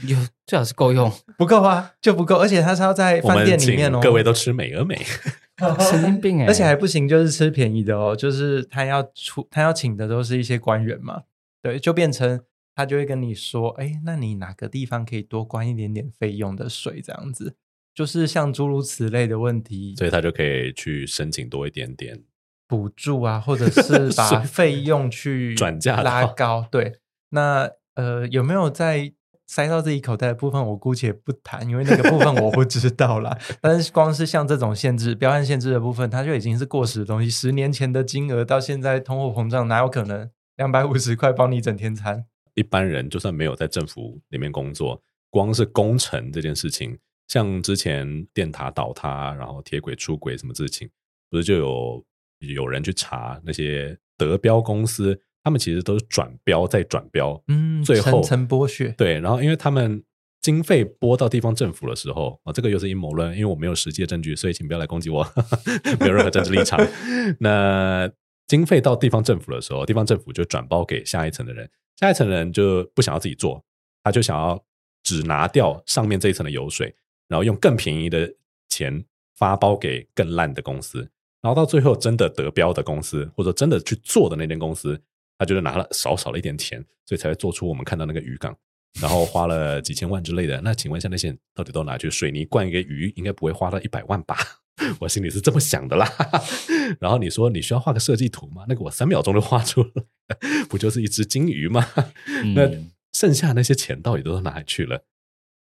有最好是够用，不够啊就不够，而且他是要在饭店里面哦，各位都吃美而美，神经病哎，而且还不行，就是吃便宜的哦，就是他要出他要请的都是一些官员嘛，对，就变成他就会跟你说，哎，那你哪个地方可以多关一点点费用的水？这样子，就是像诸如此类的问题，所以他就可以去申请多一点点补助啊，或者是 把费用去转嫁拉高，对，那。呃，有没有在塞到自己口袋的部分？我姑且不谈，因为那个部分我不知道啦。但是光是像这种限制、标案限制的部分，它就已经是过时的东西。十年前的金额到现在通货膨胀，哪有可能两百五十块包你整天餐？一般人就算没有在政府里面工作，光是工程这件事情，像之前电塔倒塌，然后铁轨出轨什么事情，不是就有有人去查那些德标公司？他们其实都是转标再转标，嗯，最后层层剥削。对，然后因为他们经费拨到地方政府的时候啊，这个又是阴谋论，因为我没有实际的证据，所以请不要来攻击我，没有任何政治立场。那经费到地方政府的时候，地方政府就转包给下一层的人，下一层的人就不想要自己做，他就想要只拿掉上面这一层的油水，然后用更便宜的钱发包给更烂的公司，然后到最后真的得标的公司，或者真的去做的那间公司。他就是拿了少少了一点钱，所以才会做出我们看到那个渔港，然后花了几千万之类的。那请问一下，那些人到底都拿去水泥灌一个鱼，应该不会花到一百万吧？我心里是这么想的啦。然后你说你需要画个设计图吗？那个我三秒钟就画出了，不就是一只金鱼吗？嗯、那剩下那些钱到底都到哪里去了？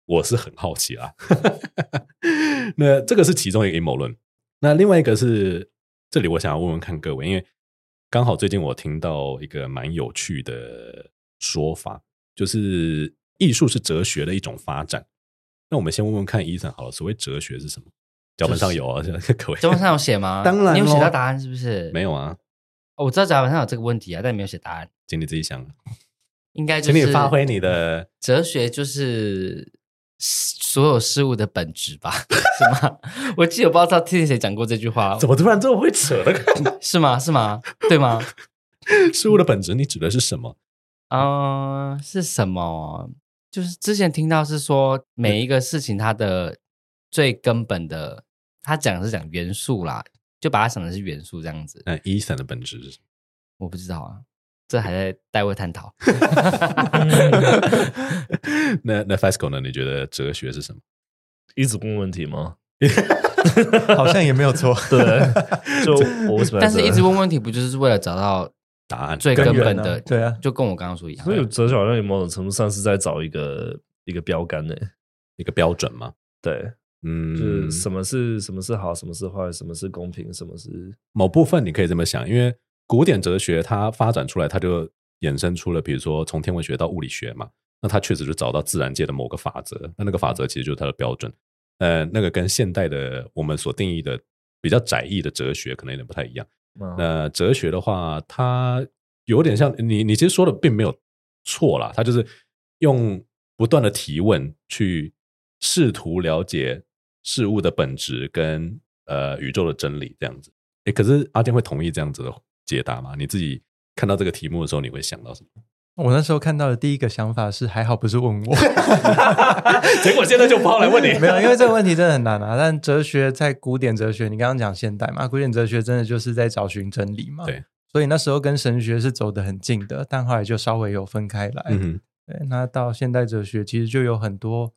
我是很好奇啊。那这个是其中一个阴谋论。那另外一个是，这里我想要问问看各位，因为。刚好最近我听到一个蛮有趣的说法，就是艺术是哲学的一种发展。那我们先问问看，Ethan 好了，所谓哲学是什么？脚本上有啊，各位，脚本上有写吗？当然，你有写到答案是不是？没有啊，我知道脚本上有这个问题啊，但你没有写答案，请你自己想。应该就是请你发挥你的哲学，就是。所有事物的本质吧，是吗？我记得我不知道听谁讲过这句话，怎么突然这么会扯的？是吗？是吗？对吗？事物的本质，你指的是什么？嗯、呃，是什么？就是之前听到是说，每一个事情它的最根本的，他讲是讲元素啦，就把它想的是元素这样子。那 Ethan 的本质是什么？我不知道啊。这还在待位探讨。那那 Fasco 呢？你觉得哲学是什么？一直问问题吗？好像也没有错。对，就 我为什么？但是一直问问题，不就是为了找到答案最根本的？对啊，就跟我刚刚说一样。所以哲学好像有某种程度上是在找一个一个标杆呢，一个标准吗？对，嗯，就是什么是什么是好，什么是坏，什么是公平，什么是某部分，你可以这么想，因为。古典哲学它发展出来，它就衍生出了，比如说从天文学到物理学嘛，那它确实是找到自然界的某个法则，那那个法则其实就是它的标准。呃，那个跟现代的我们所定义的比较窄义的哲学可能有点不太一样。那哲学的话，它有点像你，你其实说的并没有错啦，它就是用不断的提问去试图了解事物的本质跟呃宇宙的真理这样子。诶，可是阿健会同意这样子的解答吗？你自己看到这个题目的时候，你会想到什么？我那时候看到的第一个想法是，还好不是问我，结果现在就跑来问你。没有，因为这个问题真的很难啊。但哲学在古典哲学，你刚刚讲现代嘛，古典哲学真的就是在找寻真理嘛。对，所以那时候跟神学是走得很近的，但后来就稍微有分开来。嗯，对，那到现代哲学其实就有很多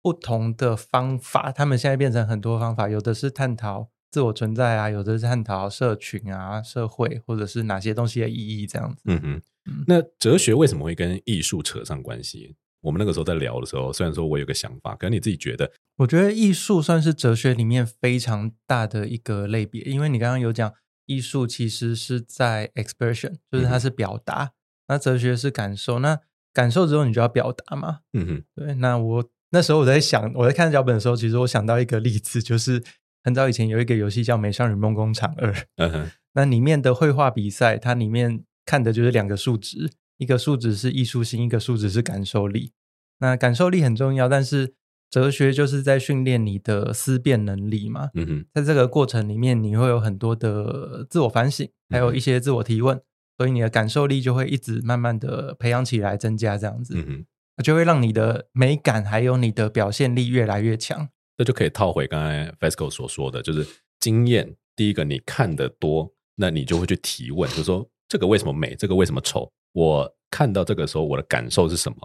不同的方法，他们现在变成很多方法，有的是探讨。自我存在啊，有的是探讨社群啊、社会，或者是哪些东西的意义这样子。嗯哼，那哲学为什么会跟艺术扯上关系？我们那个时候在聊的时候，虽然说我有个想法，可是你自己觉得？我觉得艺术算是哲学里面非常大的一个类别，因为你刚刚有讲，艺术其实是在 expression，就是它是表达，嗯、那哲学是感受，那感受之后你就要表达嘛。嗯哼，对。那我那时候我在想，我在看脚本的时候，其实我想到一个例子，就是。很早以前有一个游戏叫《美少女梦工厂二》，嗯哼，那里面的绘画比赛，它里面看的就是两个数值，一个数值是艺术性，一个数值是感受力。那感受力很重要，但是哲学就是在训练你的思辨能力嘛。嗯哼，在这个过程里面，你会有很多的自我反省，还有一些自我提问。所以你的感受力就会一直慢慢的培养起来，增加这样子，嗯哼，就会让你的美感还有你的表现力越来越强。这就可以套回刚才 FESCO 所说的，就是经验。第一个，你看得多，那你就会去提问，就是说这个为什么美，这个为什么丑？我看到这个时候，我的感受是什么？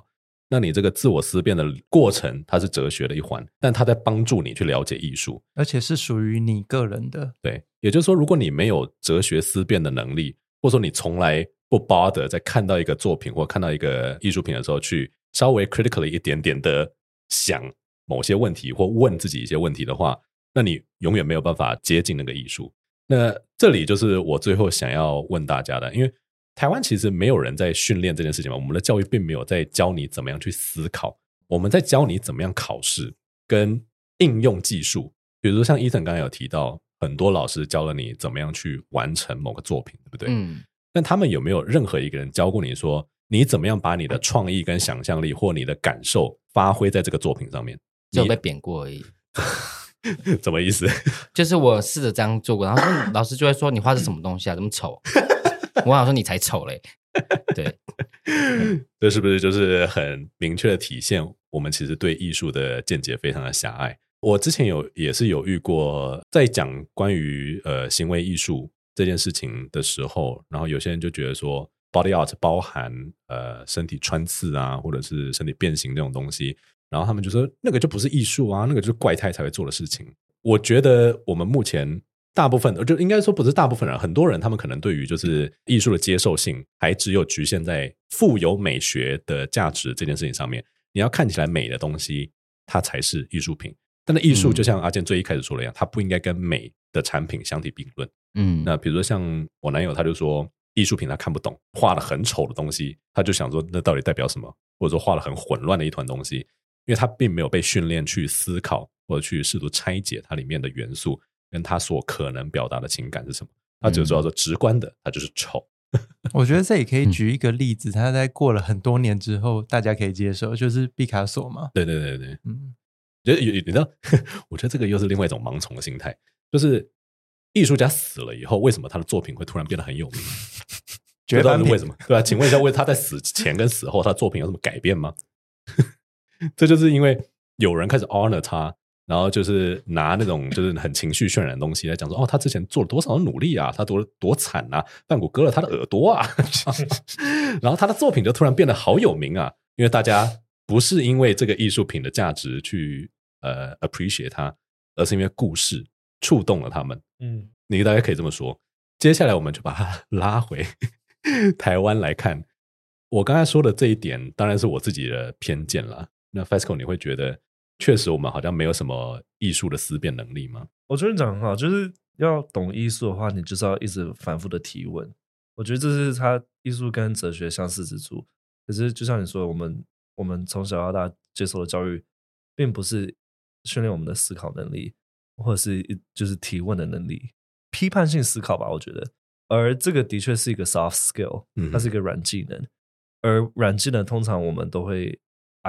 那你这个自我思辨的过程，它是哲学的一环，但它在帮助你去了解艺术，而且是属于你个人的。对，也就是说，如果你没有哲学思辨的能力，或者说你从来不 bother 在看到一个作品或看到一个艺术品的时候，去稍微 critically 一点点的想某些问题或问自己一些问题的话，那你永远没有办法接近那个艺术。那这里就是我最后想要问大家的，因为。台湾其实没有人在训练这件事情嘛，我们的教育并没有在教你怎么样去思考，我们在教你怎么样考试跟应用技术。比如说像 Ethan 刚才有提到，很多老师教了你怎么样去完成某个作品，对不对？嗯。但他们有没有任何一个人教过你说，你怎么样把你的创意跟想象力或你的感受发挥在这个作品上面？只有被贬过而已。什么意思？就是我试着这样做过，然后说老师就会说，你画的什么东西啊，这么丑。我想说你才丑嘞，对，这是不是就是很明确的体现我们其实对艺术的见解非常的狭隘？我之前有也是有遇过，在讲关于呃行为艺术这件事情的时候，然后有些人就觉得说 body art 包含呃身体穿刺啊，或者是身体变形这种东西，然后他们就说那个就不是艺术啊，那个就是怪胎才会做的事情。我觉得我们目前。大部分就应该说不是大部分人，很多人他们可能对于就是艺术的接受性还只有局限在富有美学的价值这件事情上面。你要看起来美的东西，它才是艺术品。但那艺术就像阿健最一开始说的一样，它不应该跟美的产品相提并论。嗯，那比如说像我男友，他就说艺术品他看不懂，画了很丑的东西，他就想说那到底代表什么？或者说画了很混乱的一团东西，因为他并没有被训练去思考或者去试图拆解它里面的元素。跟他所可能表达的情感是什么？他只知道说直观的，他就是丑。我觉得这也可以举一个例子，他在过了很多年之后，大家可以接受，就是毕卡索嘛。对对对对，嗯，觉得有你知道，我觉得这个又是另外一种盲从的心态，就是艺术家死了以后，为什么他的作品会突然变得很有名？觉得是为什么？对吧？请问一下，为他在死前跟死后，他的作品有什么改变吗？这就是因为有人开始 honor 他。然后就是拿那种就是很情绪渲染的东西来讲说，哦，他之前做了多少的努力啊，他多多惨啊，梵谷割了他的耳朵啊，然后他的作品就突然变得好有名啊，因为大家不是因为这个艺术品的价值去呃 appreciate 它，而是因为故事触动了他们。嗯，你大家可以这么说。接下来我们就把它 拉回台湾来看，我刚才说的这一点当然是我自己的偏见了。那 FESCO 你会觉得？确实，我们好像没有什么艺术的思辨能力吗？我觉得你讲很好，就是要懂艺术的话，你就是要一直反复的提问。我觉得这是他艺术跟哲学相似之处。可是，就像你说的，我们我们从小到大接受的教育，并不是训练我们的思考能力，或者是就是提问的能力、批判性思考吧。我觉得，而这个的确是一个 soft skill，它是一个软技能。嗯、而软技能通常我们都会。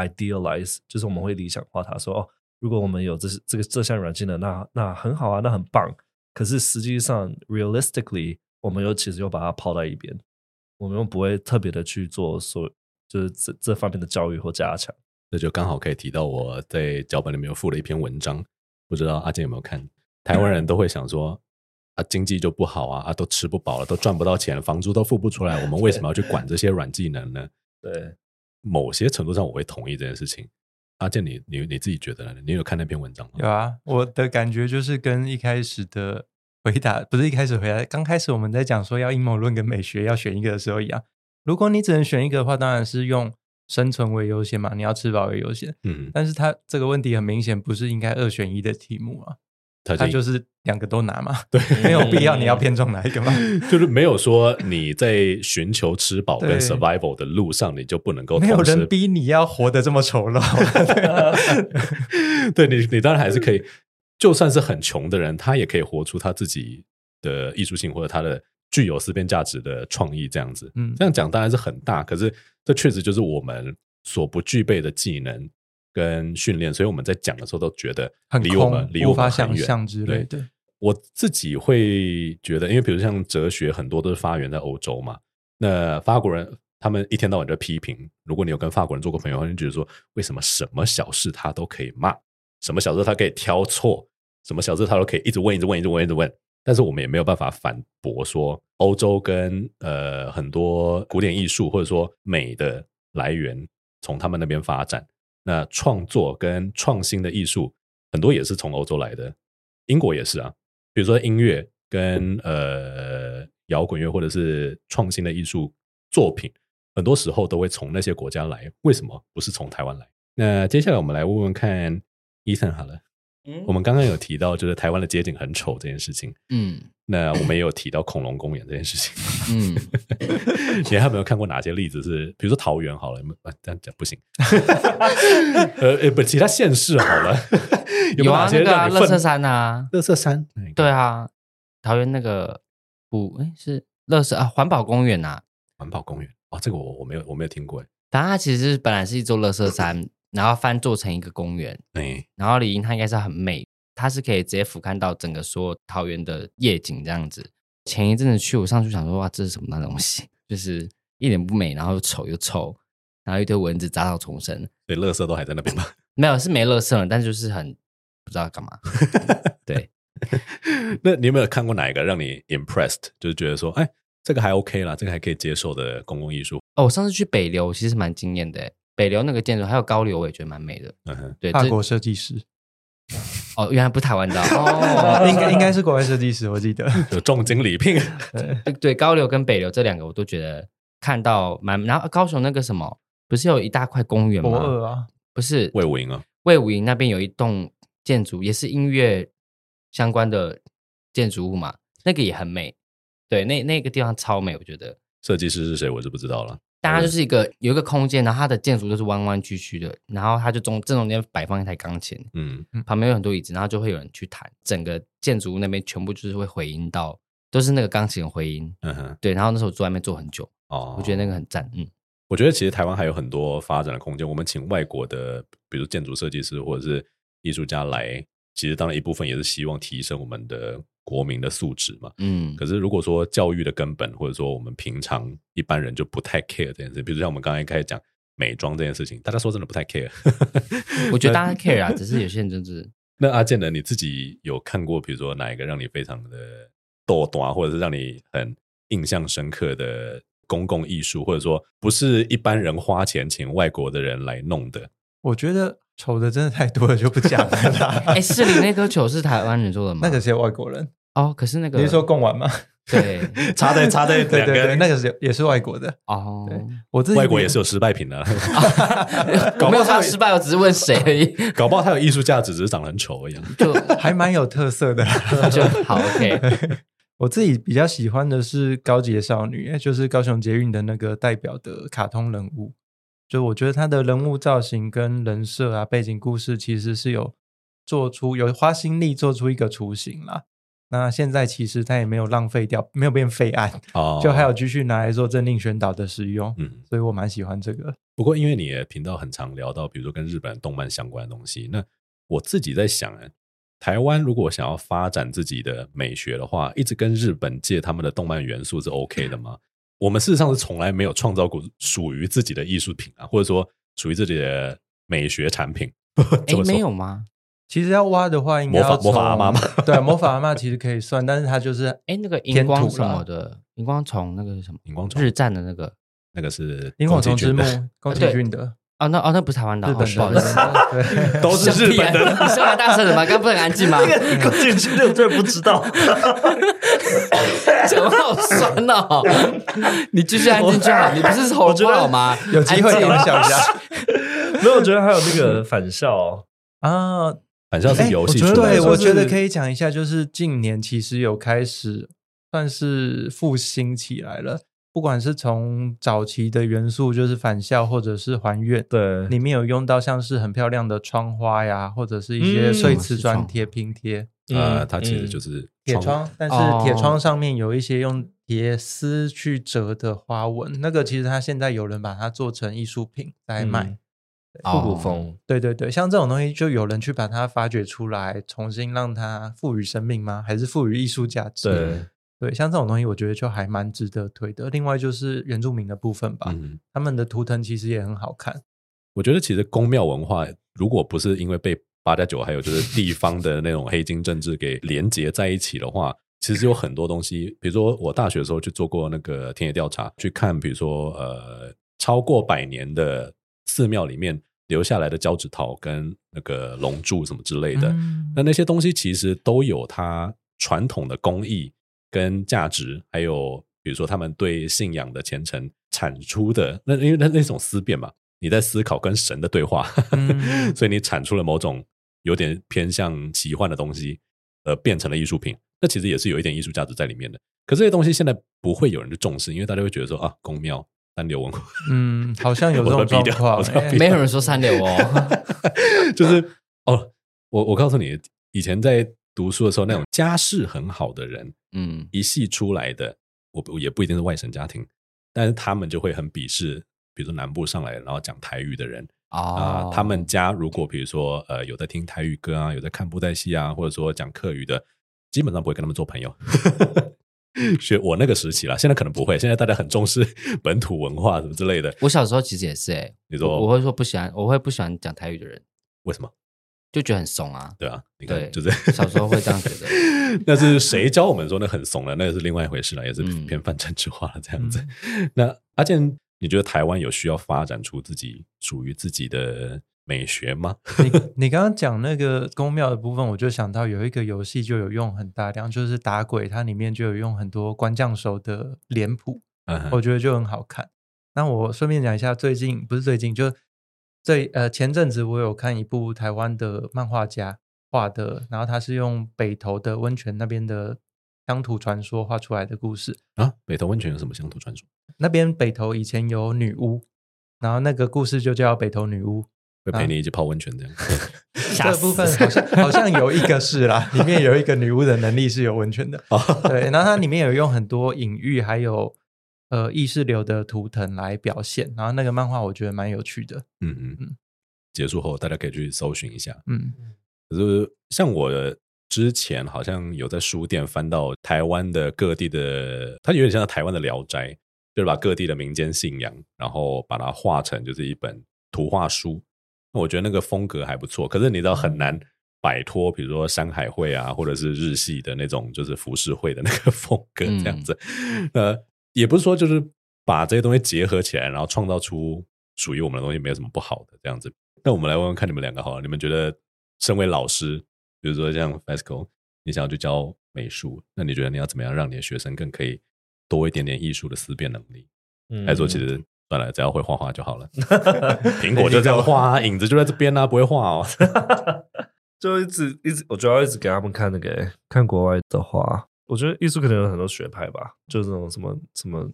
Idealize 就是我们会理想化它，说哦，如果我们有这这个这项软技能，那那很好啊，那很棒。可是实际上，realistically，我们又其实又把它抛在一边，我们又不会特别的去做所就是这这方面的教育或加强。这就刚好可以提到我在脚本里面有附了一篇文章，不知道阿健有没有看？台湾人都会想说啊，经济就不好啊，啊，都吃不饱了，都赚不到钱，房租都付不出来，我们为什么要去管这些软技能呢？对。某些程度上，我会同意这件事情。阿健，你你你自己觉得呢？你有看那篇文章吗？有啊，我的感觉就是跟一开始的回答，不是一开始回答，刚开始我们在讲说要阴谋论跟美学要选一个的时候一样。如果你只能选一个的话，当然是用生存为优先嘛，你要吃饱为优先。嗯，但是他这个问题很明显不是应该二选一的题目啊。他就是两个都拿嘛，对，没有必要你要偏重哪一个嘛，就是没有说你在寻求吃饱跟 survival 的路上，你就不能够。没有人逼你要活得这么丑陋，对你，你当然还是可以，就算是很穷的人，他也可以活出他自己的艺术性或者他的具有思辨价值的创意，这样子。嗯，这样讲当然是很大，可是这确实就是我们所不具备的技能。跟训练，所以我们在讲的时候都觉得离我们离我们很远之类的。我自己会觉得，因为比如像哲学，很多都是发源在欧洲嘛。那法国人他们一天到晚就批评，如果你有跟法国人做过朋友，你就觉得说，为什么什么小事他都可以骂，什么小事他可以挑错，什么小事他都可以一直问，一直问，一直问，一直问。但是我们也没有办法反驳说，欧洲跟呃很多古典艺术或者说美的来源从他们那边发展，那创作跟创新的艺术很多也是从欧洲来的，英国也是啊，比如说音乐跟呃摇滚乐或者是创新的艺术作品，很多时候都会从那些国家来，为什么不是从台湾来？那接下来我们来问问看伊森好了。我们刚刚有提到，就是台湾的街景很丑这件事情。嗯，那我们也有提到恐龙公园这件事情。嗯，你还有没有看过哪些例子是，比如说桃园好了，这样讲不行。呃，不，其他县市好了。有啊，那个垃圾山啊，乐色山。对啊，桃园那个不，哎，是乐色啊，环保公园呐。环保公园哦，这个我我没有我没有听过哎。但它其实本来是一座乐色山。然后翻做成一个公园，对，然后理应它应该是很美，它是可以直接俯瞰到整个所有桃园的夜景这样子。前一阵子去，我上去想说，哇，这是什么那东西？就是一点不美，然后又丑又臭，然后一堆蚊子杂草丛生，所以垃圾都还在那边吗？没有，是没垃圾了，但就是很不知道干嘛。对，那你有没有看过哪一个让你 impressed，就是觉得说，哎，这个还 OK 啦，这个还可以接受的公共艺术？哦，我上次去北流，其实蛮惊艳的。北流那个建筑，还有高流，我也觉得蛮美的。嗯哼，对，法国设计师。哦，原来不是台湾的 哦，应该应该是国外设计师，我记得 有重金礼聘。对对，高流跟北流这两个，我都觉得看到蛮。然后高雄那个什么，不是有一大块公园吗？啊，不是魏武营啊，魏武营那边有一栋建筑，也是音乐相关的建筑物嘛，那个也很美。对，那那个地方超美，我觉得。设计师是谁，我就不知道了。大家就是一个有一个空间，然后它的建筑就是弯弯曲曲的，然后它就中正中间摆放一台钢琴，嗯，旁边有很多椅子，然后就会有人去弹，整个建筑物那边全部就是会回音到，都是那个钢琴的回音，嗯哼，对，然后那时候坐在那边坐很久，哦，我觉得那个很赞，嗯，我觉得其实台湾还有很多发展的空间，我们请外国的，比如建筑设计师或者是艺术家来，其实当然一部分也是希望提升我们的。国民的素质嘛，嗯，可是如果说教育的根本，或者说我们平常一般人就不太 care 这件事，比如像我们刚才开始讲美妆这件事情，大家说真的不太 care。我觉得 大家 care 啊，只是有些人就是。那阿健呢？你自己有看过，比如说哪一个让你非常的逗短，或者是让你很印象深刻的公共艺术，或者说不是一般人花钱请外国的人来弄的？我觉得丑的真的太多了，就不讲了啦。哎，市里那颗球是台湾人做的吗？那个是外国人。哦，可是那个你是说贡丸吗？对，插在插在两个，那个是也是外国的哦。我自己外国也是有失败品的，搞不好他失败，我只是问谁而已。搞不好他有艺术价值，只是长得很丑而已，就 还蛮有特色的，就好 OK。我自己比较喜欢的是高洁少女，就是高雄捷运的那个代表的卡通人物。就我觉得他的人物造型跟人设啊、背景故事，其实是有做出有花心力做出一个雏形啦。那现在其实它也没有浪费掉，没有变废案哦，就还有继续拿来做政令宣导的使用，嗯，所以我蛮喜欢这个。不过因为你的频道很常聊到，比如说跟日本动漫相关的东西，那我自己在想，哎，台湾如果想要发展自己的美学的话，一直跟日本借他们的动漫元素是 OK 的吗？我们事实上是从来没有创造过属于自己的艺术品啊，或者说属于自己的美学产品，哎，没有吗？其实要挖的话，应该要魔法阿妈嘛？对，魔法阿妈其实可以算，但是它就是哎，那个荧光什么的，荧光虫那个是什么？荧光虫日战的那个，那个是萤火虫之墓，宫崎骏的啊，那哦，那不是台湾的，日本的，不好意思，对，都是日本的。你说话大声的吗？刚刚不很安静吗？宫崎骏真的不知道，讲话好酸哦。你继续安静就好，你不是喉咙不好吗？有机会影响一下。没有，我觉得还有那个返校啊。反正是游戏，对，我觉得可以讲一下，就是近年其实有开始算是复兴起来了。不管是从早期的元素，就是返校或者是还愿，对，里面有用到像是很漂亮的窗花呀，或者是一些碎瓷砖贴拼贴。呃，它其实就是铁窗，但是铁窗上面有一些用铁丝去折的花纹，那个其实它现在有人把它做成艺术品在卖。复古风，对对对，像这种东西，就有人去把它发掘出来，重新让它赋予生命吗？还是赋予艺术价值？对，对，像这种东西，我觉得就还蛮值得推的。另外就是原住民的部分吧，嗯、他们的图腾其实也很好看。我觉得其实宫庙文化，如果不是因为被八加九还有就是地方的那种黑金政治给连结在一起的话，其实有很多东西，比如说我大学的时候去做过那个田野调查，去看比如说呃超过百年的寺庙里面留下来的交趾陶跟那个龙柱什么之类的，嗯、那那些东西其实都有它传统的工艺跟价值，还有比如说他们对信仰的虔诚产出的那因为那那种思辨嘛。你在思考跟神的对话，嗯、所以你产出了某种有点偏向奇幻的东西，呃，变成了艺术品。那其实也是有一点艺术价值在里面的。可是这些东西现在不会有人去重视，因为大家会觉得说啊，宫庙三流文化，嗯，好像有这种状况，没有人说三流哦。就是哦，我我告诉你，以前在读书的时候，那种家世很好的人，嗯，一系出来的，我也不一定是外省家庭，但是他们就会很鄙视。比如说南部上来然后讲台语的人啊、呃，他们家如果比如说呃有在听台语歌啊，有在看布袋戏啊，或者说讲客语的，基本上不会跟他们做朋友。学我那个时期啦，现在可能不会，现在大家很重视 本土文化什么之类的。我小时候其实也是哎、欸，你说我，我会说不喜欢，我会不喜欢讲台语的人，为什么？就觉得很怂啊。对啊，你看对，就是小时候会这样觉得。那是谁教我们说那很怂了？那个是另外一回事了，也是偏泛政治化了这样子。嗯、那阿健。你觉得台湾有需要发展出自己属于自己的美学吗？你你刚刚讲那个宫庙的部分，我就想到有一个游戏就有用很大量，就是打鬼，它里面就有用很多官将手的脸谱，嗯、我觉得就很好看。那我顺便讲一下，最近不是最近，就最呃前阵子我有看一部台湾的漫画家画的，然后他是用北投的温泉那边的乡土传说画出来的故事啊。北投温泉有什么乡土传说？那边北投以前有女巫，然后那个故事就叫北投女巫，会陪你一起泡温泉这样。这部分好像好像有一个是啦，里面有一个女巫的能力是有温泉的。对，然后它里面有用很多隐喻，还有呃意识流的图腾来表现。然后那个漫画我觉得蛮有趣的。嗯嗯嗯。结束后大家可以去搜寻一下。嗯。可是像我之前好像有在书店翻到台湾的各地的，它有点像台湾的《聊斋》。就是把各地的民间信仰，然后把它画成就是一本图画书。我觉得那个风格还不错。可是你知道很难摆脱，比如说山海会啊，或者是日系的那种就是浮世绘的那个 风格这样子。嗯、呃，也不是说就是把这些东西结合起来，然后创造出属于我们的东西，没有什么不好的这样子。那我们来问问看你们两个好了，你们觉得身为老师，比如说像 FESCO，你想要去教美术，那你觉得你要怎么样让你的学生更可以？多一点点艺术的思辨能力，嗯，还是说其实算了，只要会画画就好了。苹果就这样画啊，影子就在这边啊，不会画哦。就一直一直，我主要一直给他们看那个看国外的画。我觉得艺术可能有很多学派吧，就是那种什么什么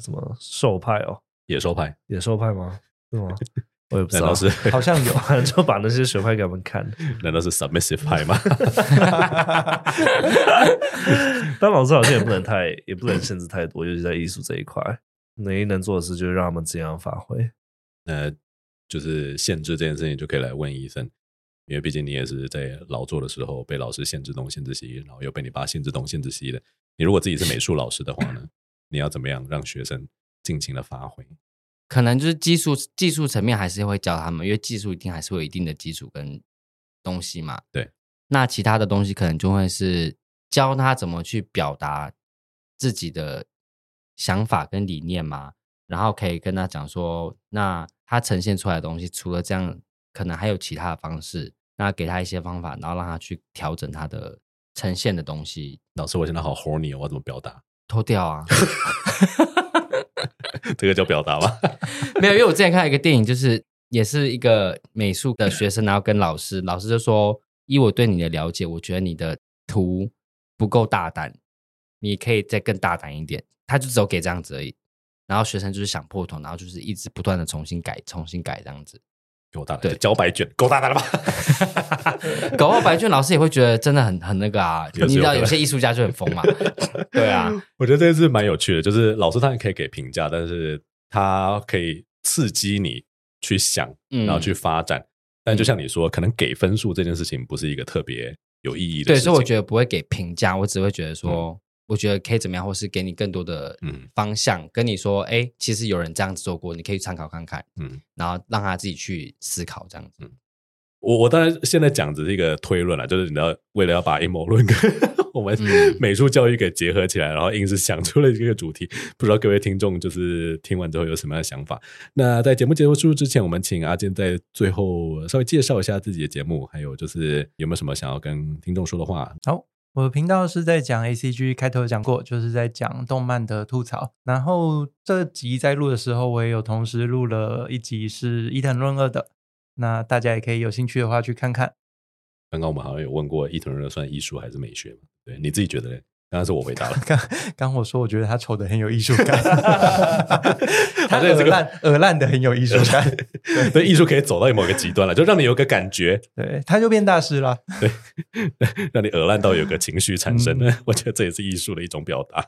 什么兽派哦，野兽派，野兽派吗？是吗？我也不知道是好像有，就把那些学派给他们看。难道是 submissive 派吗？但老师好像也不能太，也不能限制太多，尤其在艺术这一块，唯一能做的事就是让他们这样发挥。那就是限制这件事情，就可以来问医生，因为毕竟你也是在劳作的时候被老师限制东、限制西，然后又被你爸限制东、限制西的。你如果自己是美术老师的话呢，你要怎么样让学生尽情的发挥？可能就是技术技术层面还是会教他们，因为技术一定还是会有一定的基础跟东西嘛。对，那其他的东西可能就会是教他怎么去表达自己的想法跟理念嘛，然后可以跟他讲说，那他呈现出来的东西除了这样，可能还有其他的方式，那给他一些方法，然后让他去调整他的呈现的东西。老师，我现在好 horny 哦，我要怎么表达？脱掉啊！这个叫表达吗？没有，因为我之前看一个电影，就是也是一个美术的学生，然后跟老师，老师就说：“以我对你的了解，我觉得你的图不够大胆，你可以再更大胆一点。”他就只有给这样子而已。然后学生就是想破头，然后就是一直不断的重新改，重新改这样子。够大胆，对，交白卷够大胆了吧？搞到白卷，老师也会觉得真的很很那个啊。你知道有些艺术家就很疯嘛。对啊，我觉得这件事蛮有趣的，就是老师当然可以给评价，但是他可以刺激你去想，然后去发展。嗯、但就像你说，可能给分数这件事情不是一个特别有意义的事情。对，所以我觉得不会给评价，我只会觉得说，嗯、我觉得可以怎么样，或是给你更多的方向，嗯、跟你说，哎，其实有人这样子做过，你可以参考看看，嗯，然后让他自己去思考这样子。嗯、我我当然现在讲只是一个推论了，就是你要为了要把阴谋论跟 我们美术教育给结合起来，然后硬是想出了一个主题，不知道各位听众就是听完之后有什么样的想法？那在节目结束之前，我们请阿健在最后稍微介绍一下自己的节目，还有就是有没有什么想要跟听众说的话？好，我的频道是在讲 ACG，开头讲过，就是在讲动漫的吐槽。然后这集在录的时候，我也有同时录了一集是伊藤润二的，那大家也可以有兴趣的话去看看。刚刚我们好像有问过伊藤润二算艺术还是美学嘛？对，你自己觉得呢？刚刚是我回答了。刚 刚我说，我觉得他丑的很有艺术感，他这个烂耳烂的很有艺术感。对，艺术可以走到某个极端了，就让你有个感觉。对，他就变大师了。对，让你耳烂到有个情绪产生了。嗯、我觉得这也是艺术的一种表达。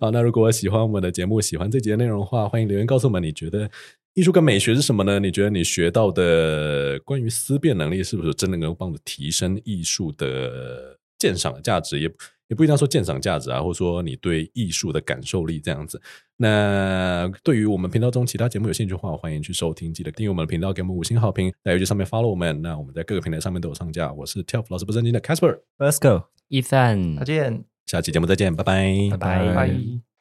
好，那如果喜欢我们的节目，喜欢这集的内容的话，欢迎留言告诉我们，你觉得艺术跟美学是什么呢？你觉得你学到的关于思辨能力，是不是真的能够帮助提升艺术的鉴赏的价值？也也不一定要说鉴赏价值啊，或者说你对艺术的感受力这样子。那对于我们频道中其他节目有兴趣的话，欢迎去收听，记得订阅我们的频道，给我们五星好评，在 YouTube 上面 follow 我们。那我们在各个平台上面都有上架。我是 TILF 老师不正经的 Casper，Let's go，Ethan，，再见，下期节目再见，拜拜，拜拜。